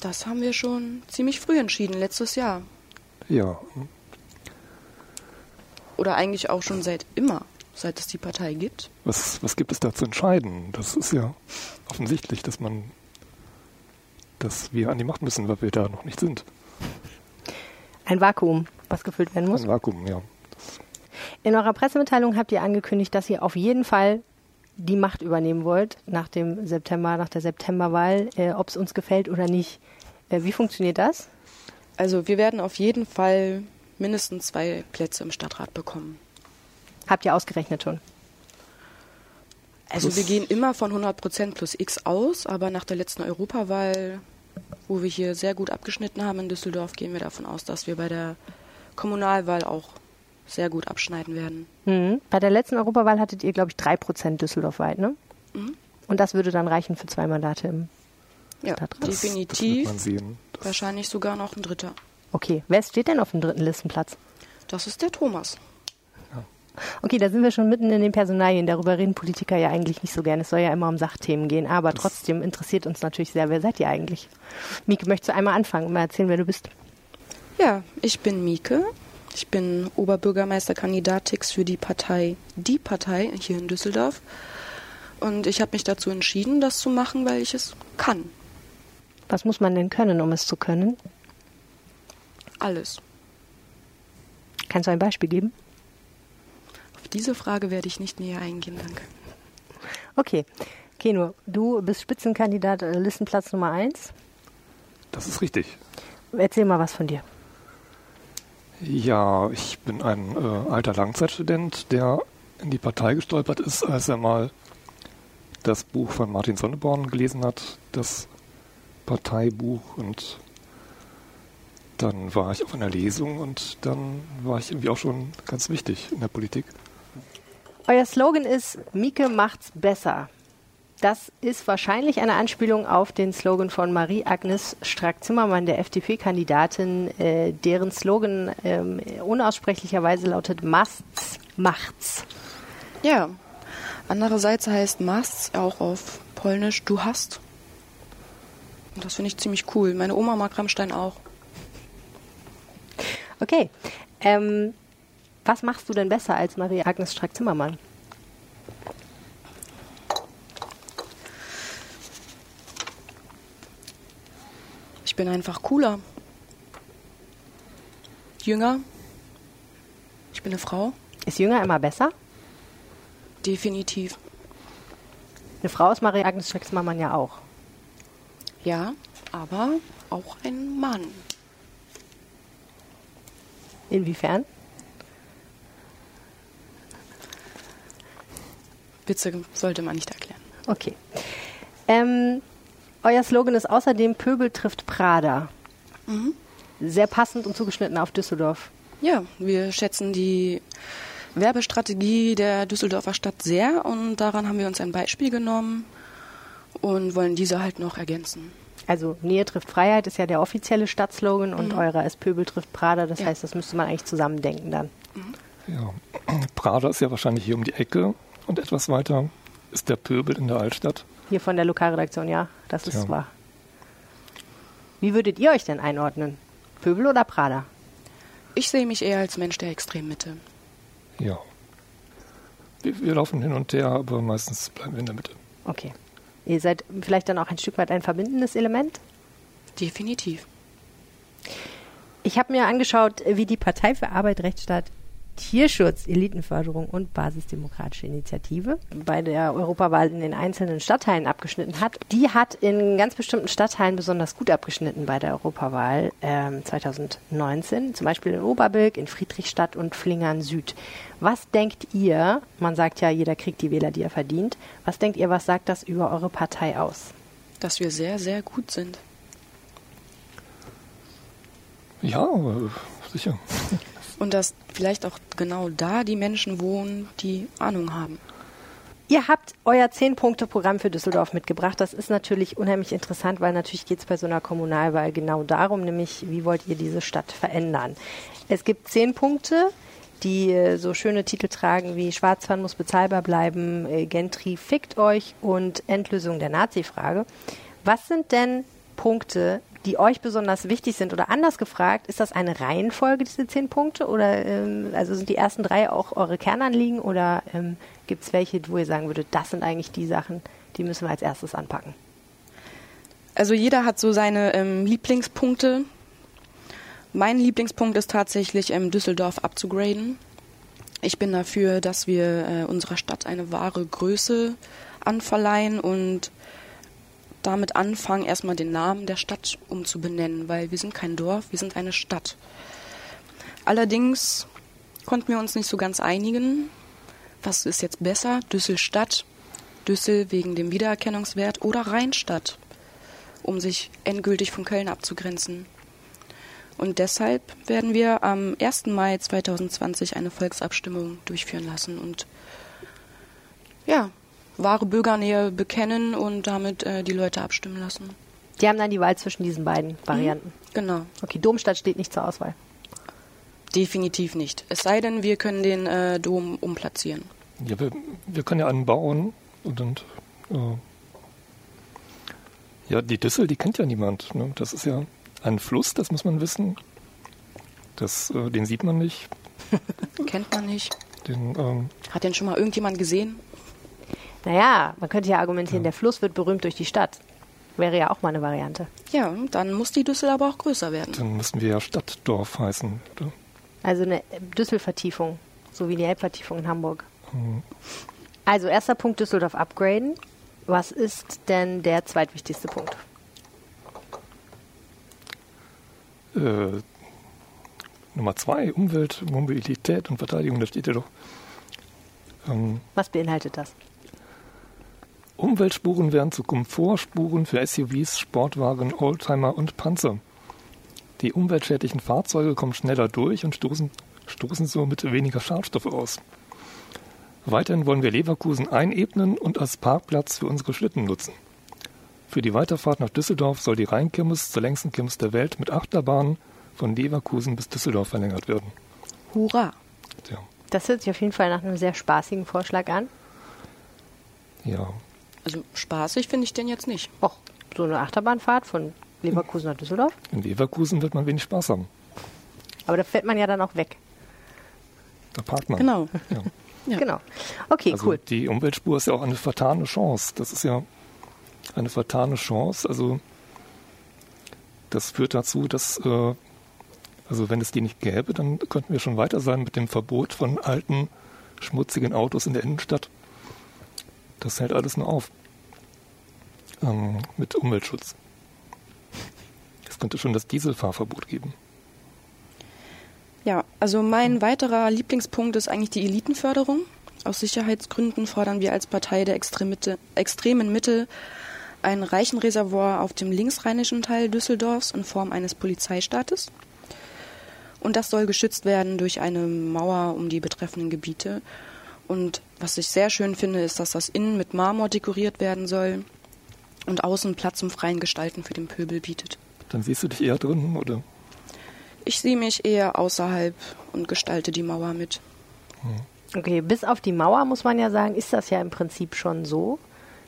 Das haben wir schon ziemlich früh entschieden, letztes Jahr. Ja. Oder eigentlich auch schon seit immer, seit es die Partei gibt. Was, was gibt es da zu entscheiden? Das ist ja offensichtlich, dass man, dass wir an die Macht müssen, weil wir da noch nicht sind. Ein Vakuum, was gefüllt werden muss? Ein Vakuum, ja. In eurer Pressemitteilung habt ihr angekündigt, dass ihr auf jeden Fall die Macht übernehmen wollt nach dem September, nach der Septemberwahl, äh, ob es uns gefällt oder nicht. Äh, wie funktioniert das? Also wir werden auf jeden Fall mindestens zwei Plätze im Stadtrat bekommen. Habt ihr ausgerechnet schon? Also wir gehen immer von 100 Prozent plus X aus, aber nach der letzten Europawahl, wo wir hier sehr gut abgeschnitten haben in Düsseldorf, gehen wir davon aus, dass wir bei der Kommunalwahl auch sehr gut abschneiden werden. Mhm. Bei der letzten Europawahl hattet ihr, glaube ich, drei Prozent Düsseldorf weit, ne? Mhm. Und das würde dann reichen für zwei Mandate im ja, Stadtrat. definitiv. Das das Wahrscheinlich sogar noch ein dritter. Okay, wer steht denn auf dem dritten Listenplatz? Das ist der Thomas. Okay, da sind wir schon mitten in den Personalien. Darüber reden Politiker ja eigentlich nicht so gerne. Es soll ja immer um Sachthemen gehen. Aber das trotzdem interessiert uns natürlich sehr, wer seid ihr eigentlich? Mieke, möchtest du einmal anfangen und mal erzählen, wer du bist? Ja, ich bin Mieke. Ich bin Oberbürgermeisterkandidatix für die Partei Die Partei hier in Düsseldorf. Und ich habe mich dazu entschieden, das zu machen, weil ich es kann. Was muss man denn können, um es zu können? Alles. Kannst du ein Beispiel geben? Diese Frage werde ich nicht näher eingehen, danke. Okay. Keno, du bist Spitzenkandidat äh, Listenplatz Nummer 1. Das ist richtig. Erzähl mal was von dir. Ja, ich bin ein äh, alter Langzeitstudent, der in die Partei gestolpert ist, als er mal das Buch von Martin Sonneborn gelesen hat, das Parteibuch und dann war ich auf einer Lesung und dann war ich irgendwie auch schon ganz wichtig in der Politik. Euer Slogan ist Mieke macht's besser. Das ist wahrscheinlich eine Anspielung auf den Slogan von Marie-Agnes Strack-Zimmermann, der FDP-Kandidatin, äh, deren Slogan äh, unaussprechlicherweise lautet Macht's, macht's. Ja, andererseits heißt Macht's auch auf Polnisch Du hast. Und das finde ich ziemlich cool. Meine Oma mag Rammstein auch. Okay. Ähm, was machst du denn besser als Marie-Agnes Strack-Zimmermann? Ich bin einfach cooler. Jünger. Ich bin eine Frau. Ist jünger immer besser? Definitiv. Eine Frau ist Marie-Agnes Strack-Zimmermann ja auch. Ja, aber auch ein Mann. Inwiefern? Witze sollte man nicht erklären. Okay. Ähm, euer Slogan ist außerdem Pöbel trifft Prada. Mhm. Sehr passend und zugeschnitten auf Düsseldorf. Ja, wir schätzen die Werbestrategie der Düsseldorfer Stadt sehr und daran haben wir uns ein Beispiel genommen und wollen diese halt noch ergänzen. Also Nähe trifft Freiheit ist ja der offizielle Stadtslogan und mhm. eurer ist Pöbel trifft Prada. Das ja. heißt, das müsste man eigentlich zusammendenken dann. Mhm. Ja, *clears throat* Prada ist ja wahrscheinlich hier um die Ecke und etwas weiter ist der Pöbel in der Altstadt. Hier von der Lokalredaktion, ja, das ist ja. wahr. Wie würdet ihr euch denn einordnen? Pöbel oder Prada? Ich sehe mich eher als Mensch der Extremmitte. Ja. Wir, wir laufen hin und her, aber meistens bleiben wir in der Mitte. Okay. Ihr seid vielleicht dann auch ein Stück weit ein verbindendes Element? Definitiv. Ich habe mir angeschaut, wie die Partei für Arbeit, Rechtsstaat, Tierschutz, Elitenförderung und Basisdemokratische Initiative bei der Europawahl in den einzelnen Stadtteilen abgeschnitten hat. Die hat in ganz bestimmten Stadtteilen besonders gut abgeschnitten bei der Europawahl äh, 2019, zum Beispiel in Oberbilk, in Friedrichstadt und Flingern Süd. Was denkt ihr, man sagt ja, jeder kriegt die Wähler, die er verdient, was denkt ihr, was sagt das über eure Partei aus? Dass wir sehr, sehr gut sind. Ja, sicher. *laughs* Und dass vielleicht auch genau da die Menschen wohnen, die Ahnung haben. Ihr habt euer Zehn-Punkte-Programm für Düsseldorf mitgebracht. Das ist natürlich unheimlich interessant, weil natürlich geht es bei so einer Kommunalwahl genau darum, nämlich wie wollt ihr diese Stadt verändern. Es gibt zehn Punkte, die äh, so schöne Titel tragen wie Schwarzfahren muss bezahlbar bleiben, äh, Gentry fickt euch und Endlösung der Nazi-Frage. Was sind denn Punkte, die euch besonders wichtig sind? Oder anders gefragt, ist das eine Reihenfolge, diese zehn Punkte? Oder ähm, also sind die ersten drei auch eure Kernanliegen oder ähm, gibt es welche, wo ihr sagen würdet, das sind eigentlich die Sachen, die müssen wir als erstes anpacken? Also jeder hat so seine ähm, Lieblingspunkte. Mein Lieblingspunkt ist tatsächlich, ähm, Düsseldorf abzugraden. Ich bin dafür, dass wir äh, unserer Stadt eine wahre Größe anverleihen und damit anfangen, erstmal den Namen der Stadt umzubenennen, weil wir sind kein Dorf, wir sind eine Stadt. Allerdings konnten wir uns nicht so ganz einigen, was ist jetzt besser, Düsselstadt, Düssel wegen dem Wiedererkennungswert oder Rheinstadt, um sich endgültig von Köln abzugrenzen. Und deshalb werden wir am 1. Mai 2020 eine Volksabstimmung durchführen lassen und ja, wahre Bürgernähe bekennen und damit äh, die Leute abstimmen lassen. Die haben dann die Wahl zwischen diesen beiden mhm. Varianten. Mhm, genau. Okay, Domstadt steht nicht zur Auswahl. Definitiv nicht. Es sei denn, wir können den äh, Dom umplatzieren. Ja, wir, wir können ja einen bauen und, und äh, ja, die Düssel, die kennt ja niemand. Ne? Das ist ja ein Fluss, das muss man wissen. Das, äh, den sieht man nicht. *laughs* Kennt man nicht. Den, ähm, Hat den schon mal irgendjemand gesehen? Naja, man könnte ja argumentieren, ja. der Fluss wird berühmt durch die Stadt. Wäre ja auch mal eine Variante. Ja, dann muss die Düssel aber auch größer werden. Dann müssten wir ja Stadtdorf heißen, oder? Also eine Düsselvertiefung, so wie die Elbvertiefung in Hamburg. Mhm. Also erster Punkt Düsseldorf upgraden. Was ist denn der zweitwichtigste Punkt? Äh, Nummer zwei, Umwelt, Mobilität und Verteidigung, da steht ja doch. Ähm, Was beinhaltet das? Umweltspuren werden zu Komfortspuren für SUVs, Sportwagen, Oldtimer und Panzer. Die umweltschädlichen Fahrzeuge kommen schneller durch und stoßen, stoßen somit weniger Schadstoffe aus. Weiterhin wollen wir Leverkusen einebnen und als Parkplatz für unsere Schlitten nutzen. Für die Weiterfahrt nach Düsseldorf soll die Rheinkirmes zur längsten Kirmes der Welt mit Achterbahnen von Leverkusen bis Düsseldorf verlängert werden. Hurra! Ja. Das hört sich auf jeden Fall nach einem sehr spaßigen Vorschlag an. Ja, also spaßig finde ich den jetzt nicht. Och, so eine Achterbahnfahrt von Leverkusen nach Düsseldorf? In Leverkusen wird man wenig Spaß haben. Aber da fährt man ja dann auch weg. Da parkt man. Genau. Ja. *laughs* ja. Genau. Okay, also cool. Die Umweltspur ist ja auch eine vertane Chance. Das ist ja eine vertane Chance. Also das führt dazu, dass, äh, also wenn es die nicht gäbe, dann könnten wir schon weiter sein mit dem Verbot von alten, schmutzigen Autos in der Innenstadt. Das hält alles nur auf. Ähm, mit Umweltschutz. Es könnte schon das Dieselfahrverbot geben. Ja, also mein weiterer Lieblingspunkt ist eigentlich die Elitenförderung. Aus Sicherheitsgründen fordern wir als Partei der extremen Mitte ein Reichenreservoir auf dem linksrheinischen Teil Düsseldorfs in Form eines Polizeistaates. Und das soll geschützt werden durch eine Mauer um die betreffenden Gebiete. Und was ich sehr schön finde, ist, dass das innen mit Marmor dekoriert werden soll und außen Platz zum freien Gestalten für den Pöbel bietet. Dann siehst du dich eher drinnen, oder? Ich sehe mich eher außerhalb und gestalte die Mauer mit. Hm. Okay, bis auf die Mauer muss man ja sagen, ist das ja im Prinzip schon so.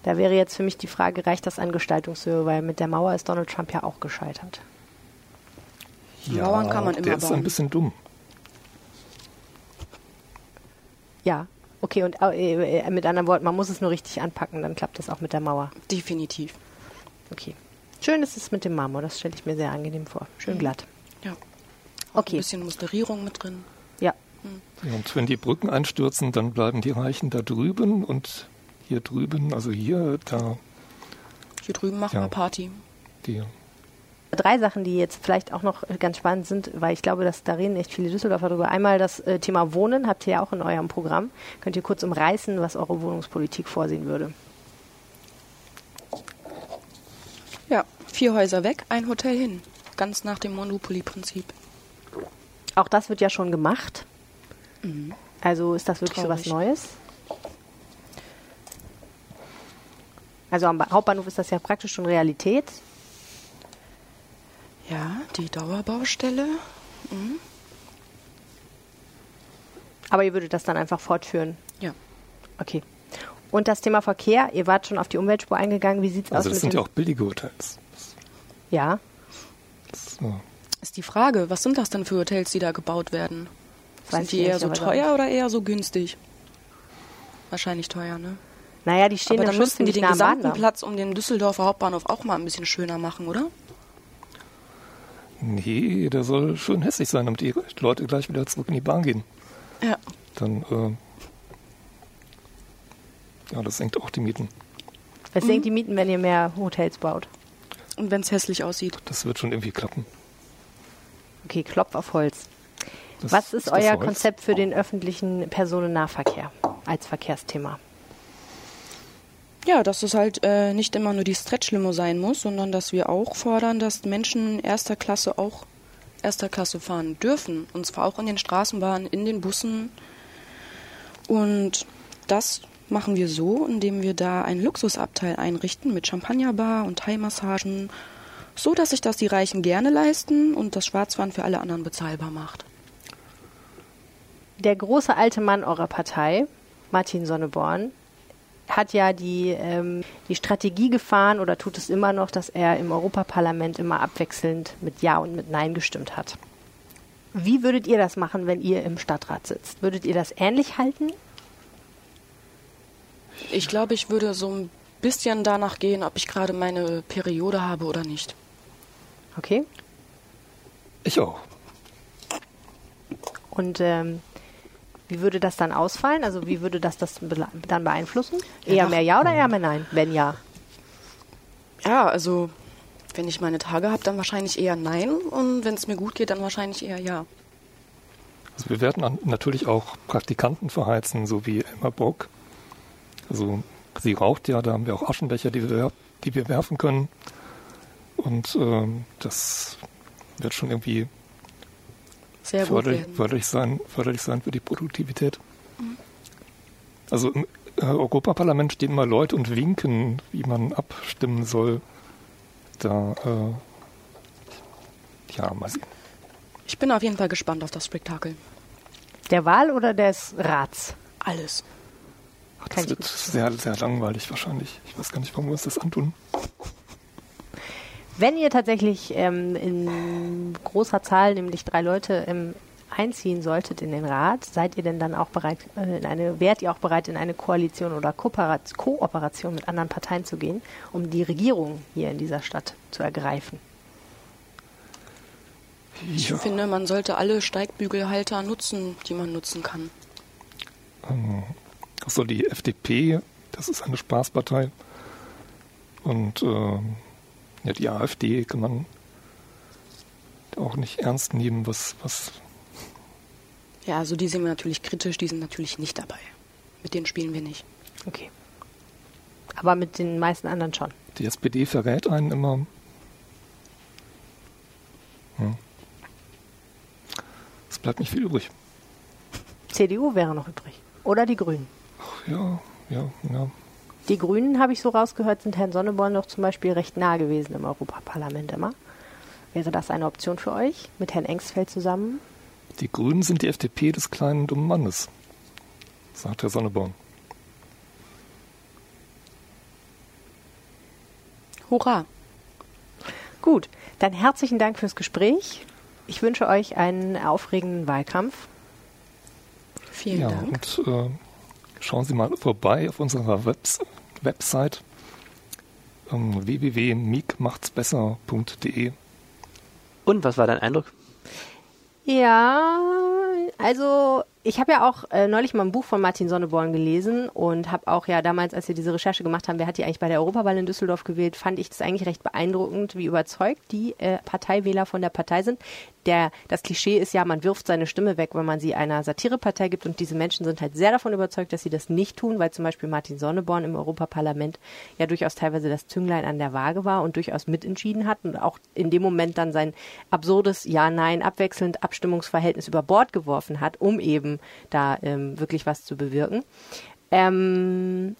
Da wäre jetzt für mich die Frage, reicht das an Gestaltungshöhe, weil mit der Mauer ist Donald Trump ja auch gescheitert. Ja, Mauern kann man immer der bauen. ist ein bisschen dumm. Ja, okay, und äh, äh, mit anderen Worten, man muss es nur richtig anpacken, dann klappt das auch mit der Mauer. Definitiv. Okay. Schön ist es mit dem Marmor, das stelle ich mir sehr angenehm vor. Schön mhm. glatt. Ja. Okay. Ein bisschen Musterierung mit drin. Ja. Mhm. Und wenn die Brücken einstürzen, dann bleiben die Reichen da drüben und hier drüben, also hier, da. Hier drüben machen ja, wir Party. Die. Drei Sachen, die jetzt vielleicht auch noch ganz spannend sind, weil ich glaube, dass da reden echt viele Düsseldorfer drüber. Einmal das äh, Thema Wohnen habt ihr ja auch in eurem Programm. Könnt ihr kurz umreißen, was eure Wohnungspolitik vorsehen würde? Ja, vier Häuser weg, ein Hotel hin. Ganz nach dem Monopoly-Prinzip. Auch das wird ja schon gemacht. Mhm. Also ist das wirklich Traurig. so was Neues? Also am Hauptbahnhof ist das ja praktisch schon Realität. Ja, die Dauerbaustelle. Mhm. Aber ihr würdet das dann einfach fortführen? Ja. Okay. Und das Thema Verkehr, ihr wart schon auf die Umweltspur eingegangen. Wie sieht es also aus? Also das sind ja auch billige Hotels. Ja. So. Ist die Frage, was sind das denn für Hotels, die da gebaut werden? Weiß sind die eher so teuer oder eher so günstig? Wahrscheinlich teuer, ne? Naja, die stehen Aber dann müssten die den gesamten Platz um den Düsseldorfer Hauptbahnhof auch mal ein bisschen schöner machen, oder? Nee, der soll schön hässlich sein, damit die Leute gleich wieder zurück in die Bahn gehen. Ja. Dann, äh, ja, das senkt auch die Mieten. Es mhm. senkt die Mieten, wenn ihr mehr Hotels baut. Und wenn es hässlich aussieht. Das wird schon irgendwie klappen. Okay, Klopf auf Holz. Das Was ist, ist euer Konzept für den öffentlichen Personennahverkehr als Verkehrsthema? Ja, dass es halt äh, nicht immer nur die Stretch-Limo sein muss, sondern dass wir auch fordern, dass Menschen erster Klasse auch erster Klasse fahren dürfen. Und zwar auch in den Straßenbahnen, in den Bussen. Und das machen wir so, indem wir da einen Luxusabteil einrichten mit Champagnerbar und Thai-Massagen, so dass sich das die Reichen gerne leisten und das Schwarzfahren für alle anderen bezahlbar macht. Der große alte Mann eurer Partei, Martin Sonneborn, hat ja die, ähm, die Strategie gefahren oder tut es immer noch, dass er im Europaparlament immer abwechselnd mit Ja und mit Nein gestimmt hat. Wie würdet ihr das machen, wenn ihr im Stadtrat sitzt? Würdet ihr das ähnlich halten? Ich glaube, ich würde so ein bisschen danach gehen, ob ich gerade meine Periode habe oder nicht. Okay. Ich auch. Und ähm, wie würde das dann ausfallen? Also wie würde das das dann beeinflussen? Eher ja, mehr Ja oder eher mehr Nein? Wenn ja. Ja, also wenn ich meine Tage habe, dann wahrscheinlich eher Nein und wenn es mir gut geht, dann wahrscheinlich eher Ja. Also wir werden natürlich auch Praktikanten verheizen, so wie Emma Bock. Also sie raucht ja, da haben wir auch Aschenbecher, die wir, die wir werfen können. Und ähm, das wird schon irgendwie sehr förderlich, förderlich, sein, förderlich sein für die Produktivität. Mhm. Also im äh, Europaparlament stehen mal Leute und winken, wie man abstimmen soll. Da, äh, ja, mal sehen. Ich bin auf jeden Fall gespannt auf das Spektakel. Der Wahl oder des Rats? Alles. Ach, das wird sehr, sehr langweilig wahrscheinlich. Ich weiß gar nicht, warum wir uns das antun. Wenn ihr tatsächlich ähm, in großer Zahl, nämlich drei Leute, ähm, einziehen solltet in den Rat, seid ihr denn dann auch bereit, äh, in eine, wärt ihr auch bereit, in eine Koalition oder Kooperation mit anderen Parteien zu gehen, um die Regierung hier in dieser Stadt zu ergreifen? Ich ja. finde, man sollte alle Steigbügelhalter nutzen, die man nutzen kann. Ähm, also die FDP, das ist eine Spaßpartei. Und äh, ja, die AfD kann man auch nicht ernst nehmen, was, was. Ja, also die sind wir natürlich kritisch, die sind natürlich nicht dabei. Mit denen spielen wir nicht. Okay. Aber mit den meisten anderen schon. Die SPD verrät einen immer. Hm. Es bleibt nicht viel übrig. CDU wäre noch übrig. Oder die Grünen. Ach, ja, ja, ja. Die Grünen, habe ich so rausgehört, sind Herrn Sonneborn doch zum Beispiel recht nah gewesen im Europaparlament immer. Wäre das eine Option für euch, mit Herrn Engsfeld zusammen? Die Grünen sind die FDP des kleinen dummen Mannes, sagt Herr Sonneborn. Hurra! Gut, dann herzlichen Dank fürs Gespräch. Ich wünsche euch einen aufregenden Wahlkampf. Vielen ja, Dank. Und äh, schauen Sie mal vorbei auf unserer Webs Website ähm, www.miekmachtsbesser.de. Und was war dein Eindruck? Ja, also ich habe ja auch äh, neulich mal ein Buch von Martin Sonneborn gelesen und habe auch ja damals, als wir diese Recherche gemacht haben, wer hat die eigentlich bei der Europawahl in Düsseldorf gewählt, fand ich das eigentlich recht beeindruckend, wie überzeugt die äh, Parteiwähler von der Partei sind. Der, das Klischee ist ja, man wirft seine Stimme weg, wenn man sie einer Satirepartei gibt und diese Menschen sind halt sehr davon überzeugt, dass sie das nicht tun, weil zum Beispiel Martin Sonneborn im Europaparlament ja durchaus teilweise das Zünglein an der Waage war und durchaus mitentschieden hat und auch in dem Moment dann sein absurdes Ja-Nein abwechselnd Abstimmungsverhältnis über Bord geworfen hat, um eben da ähm, wirklich was zu bewirken. Ähm,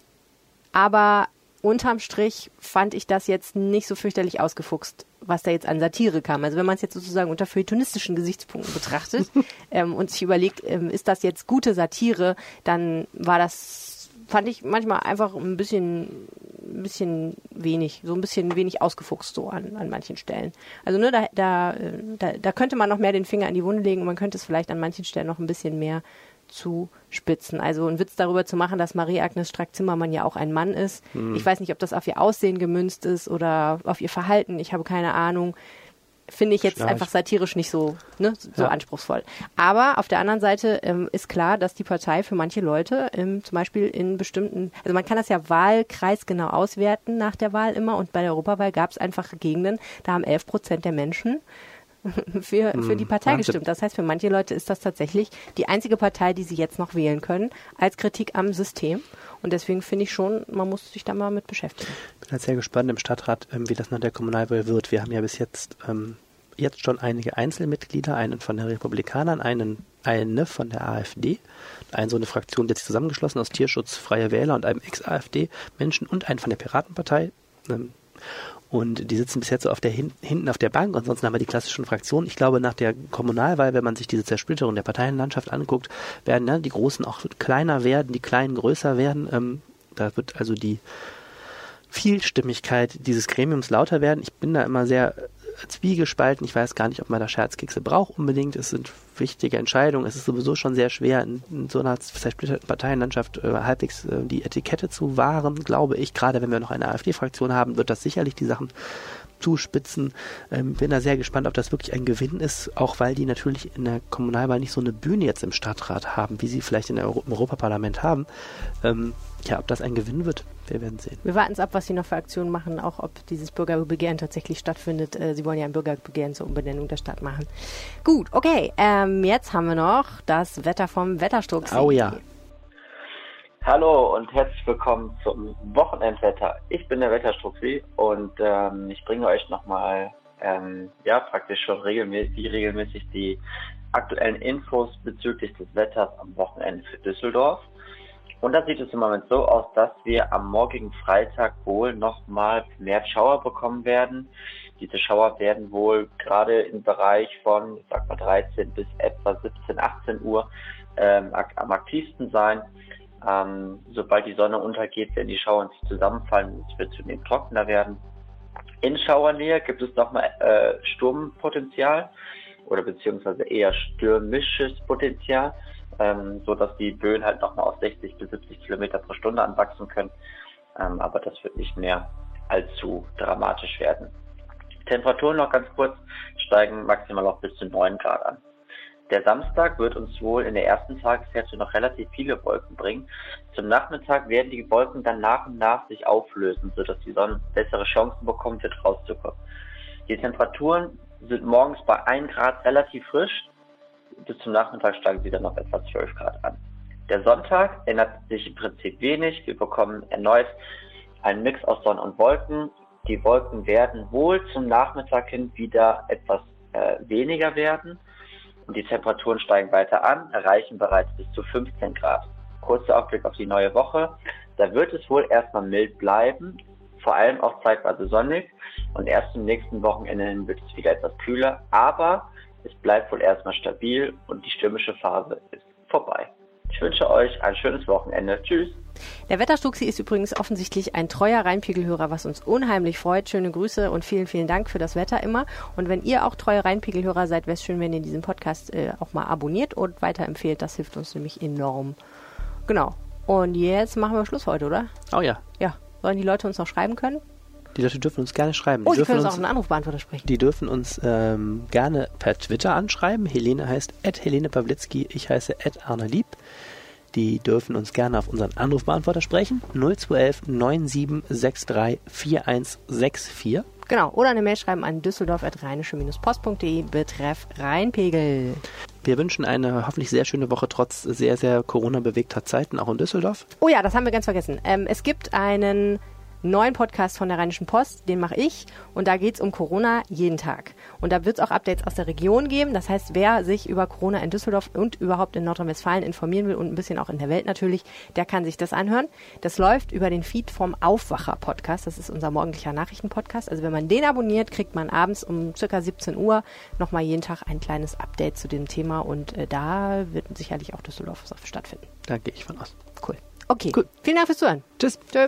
aber unterm Strich fand ich das jetzt nicht so fürchterlich ausgefuchst, was da jetzt an Satire kam. Also wenn man es jetzt sozusagen unter feuilletonistischen Gesichtspunkten betrachtet *laughs* ähm, und sich überlegt, ähm, ist das jetzt gute Satire, dann war das, fand ich manchmal einfach ein bisschen, ein bisschen wenig, so ein bisschen wenig ausgefuchst so an, an manchen Stellen. Also ne, da, da, äh, da, da könnte man noch mehr den Finger an die Wunde legen und man könnte es vielleicht an manchen Stellen noch ein bisschen mehr zu spitzen. Also einen Witz darüber zu machen, dass Marie-Agnes Strack-Zimmermann ja auch ein Mann ist. Hm. Ich weiß nicht, ob das auf ihr Aussehen gemünzt ist oder auf ihr Verhalten. Ich habe keine Ahnung. Finde ich jetzt Schnarch. einfach satirisch nicht so, ne, so ja. anspruchsvoll. Aber auf der anderen Seite ähm, ist klar, dass die Partei für manche Leute ähm, zum Beispiel in bestimmten, also man kann das ja wahlkreisgenau auswerten nach der Wahl immer und bei der Europawahl gab es einfach Gegenden, da haben 11 Prozent der Menschen *laughs* für, für die hm, Partei Wahnsinn. gestimmt. Das heißt, für manche Leute ist das tatsächlich die einzige Partei, die sie jetzt noch wählen können, als Kritik am System. Und deswegen finde ich schon, man muss sich da mal mit beschäftigen. Ich bin halt sehr gespannt im Stadtrat, ähm, wie das nach der Kommunalwahl wird. Wir haben ja bis jetzt ähm, jetzt schon einige Einzelmitglieder, einen von den Republikanern, einen eine von der AfD, eine so eine Fraktion, die hat sich zusammengeschlossen aus Tierschutz, Freie Wähler und einem Ex-AfD-Menschen und einen von der Piratenpartei. Ähm, und die sitzen bis jetzt so auf der hin, hinten auf der Bank. Ansonsten haben wir die klassischen Fraktionen. Ich glaube, nach der Kommunalwahl, wenn man sich diese Zersplitterung der Parteienlandschaft anguckt, werden ja, die Großen auch kleiner werden, die Kleinen größer werden. Ähm, da wird also die Vielstimmigkeit dieses Gremiums lauter werden. Ich bin da immer sehr zwiegespalten. Ich weiß gar nicht, ob man da Scherzkekse braucht unbedingt. Es sind wichtige Entscheidungen. Es ist sowieso schon sehr schwer, in, in so einer zersplitterten Parteienlandschaft äh, halbwegs äh, die Etikette zu wahren, glaube ich. Gerade wenn wir noch eine AfD-Fraktion haben, wird das sicherlich die Sachen zuspitzen. Ähm, bin da sehr gespannt, ob das wirklich ein Gewinn ist, auch weil die natürlich in der Kommunalwahl nicht so eine Bühne jetzt im Stadtrat haben, wie sie vielleicht in der Euro im Europaparlament haben. Ähm, ja, ob das ein Gewinn wird, wir werden sehen. Wir warten es ab, was Sie noch für Aktionen machen, auch ob dieses Bürgerbegehren tatsächlich stattfindet. Äh, Sie wollen ja ein Bürgerbegehren zur Umbenennung der Stadt machen. Gut, okay. Ähm, jetzt haben wir noch das Wetter vom Wetterstruck. Oh ja. Hallo und herzlich willkommen zum Wochenendwetter. Ich bin der Wetterstruxi und ähm, ich bringe euch nochmal, ähm, ja, praktisch schon regelmäßig, regelmäßig die aktuellen Infos bezüglich des Wetters am Wochenende für Düsseldorf. Und da sieht es im Moment so aus, dass wir am morgigen Freitag wohl nochmal mehr Schauer bekommen werden. Diese Schauer werden wohl gerade im Bereich von, ich sag mal, 13 bis etwa 17, 18 Uhr ähm, am aktivsten sein. Ähm, sobald die Sonne untergeht, werden die Schauer sich zusammenfallen und es wird zunehmend trockener werden. In Schauernähe gibt es nochmal äh, Sturmpotenzial oder beziehungsweise eher stürmisches Potenzial, ähm, so dass die Böen halt nochmal auf 60 bis 70 Kilometer pro Stunde anwachsen können. Ähm, aber das wird nicht mehr allzu dramatisch werden. Temperaturen noch ganz kurz steigen maximal auf bis zu 9 Grad an. Der Samstag wird uns wohl in der ersten Tageshälfte noch relativ viele Wolken bringen. Zum Nachmittag werden die Wolken dann nach und nach sich auflösen, sodass die Sonne bessere Chancen bekommt, hier rauszukommen. Die Temperaturen sind morgens bei 1 Grad relativ frisch. Bis zum Nachmittag steigen sie dann noch etwa 12 Grad an. Der Sonntag ändert sich im Prinzip wenig. Wir bekommen erneut einen Mix aus Sonne und Wolken. Die Wolken werden wohl zum Nachmittag hin wieder etwas äh, weniger werden und die Temperaturen steigen weiter an, erreichen bereits bis zu 15 Grad. Kurzer Aufblick auf die neue Woche. Da wird es wohl erstmal mild bleiben, vor allem auch zeitweise sonnig und erst im nächsten Wochenende wird es wieder etwas kühler, aber es bleibt wohl erstmal stabil und die stürmische Phase ist vorbei. Ich wünsche euch ein schönes Wochenende. Tschüss. Der Wetterstuxi ist übrigens offensichtlich ein treuer Rheinpegelhörer, was uns unheimlich freut. Schöne Grüße und vielen, vielen Dank für das Wetter immer. Und wenn ihr auch treue Rheinpegelhörer seid, wäre es schön, wenn ihr diesen Podcast äh, auch mal abonniert und weiterempfehlt. Das hilft uns nämlich enorm. Genau. Und jetzt machen wir Schluss heute, oder? Oh ja. Ja. Sollen die Leute uns noch schreiben können? Die Leute dürfen uns gerne schreiben. Oh, die sie können uns auch einen Anrufbeantworter sprechen. Die dürfen uns ähm, gerne per Twitter anschreiben. Helene heißt Helene Pawlitzki, ich heiße Arne Lieb. Die dürfen uns gerne auf unseren Anrufbeantworter sprechen. 0211 9763 4164. Genau, oder eine Mail schreiben an düsseldorf.rheinische-post.de betreff Rheinpegel. Wir wünschen eine hoffentlich sehr schöne Woche trotz sehr, sehr Corona-bewegter Zeiten, auch in Düsseldorf. Oh ja, das haben wir ganz vergessen. Ähm, es gibt einen neuen Podcast von der Rheinischen Post, den mache ich. Und da geht es um Corona jeden Tag. Und da wird es auch Updates aus der Region geben. Das heißt, wer sich über Corona in Düsseldorf und überhaupt in Nordrhein-Westfalen informieren will und ein bisschen auch in der Welt natürlich, der kann sich das anhören. Das läuft über den Feed vom Aufwacher-Podcast. Das ist unser morgendlicher Nachrichten-Podcast. Also wenn man den abonniert, kriegt man abends um circa 17 Uhr nochmal jeden Tag ein kleines Update zu dem Thema. Und äh, da wird sicherlich auch Düsseldorf stattfinden. Da gehe ich von aus. Cool. Okay. Cool. Vielen Dank fürs Zuhören. Tschüss. Tschö.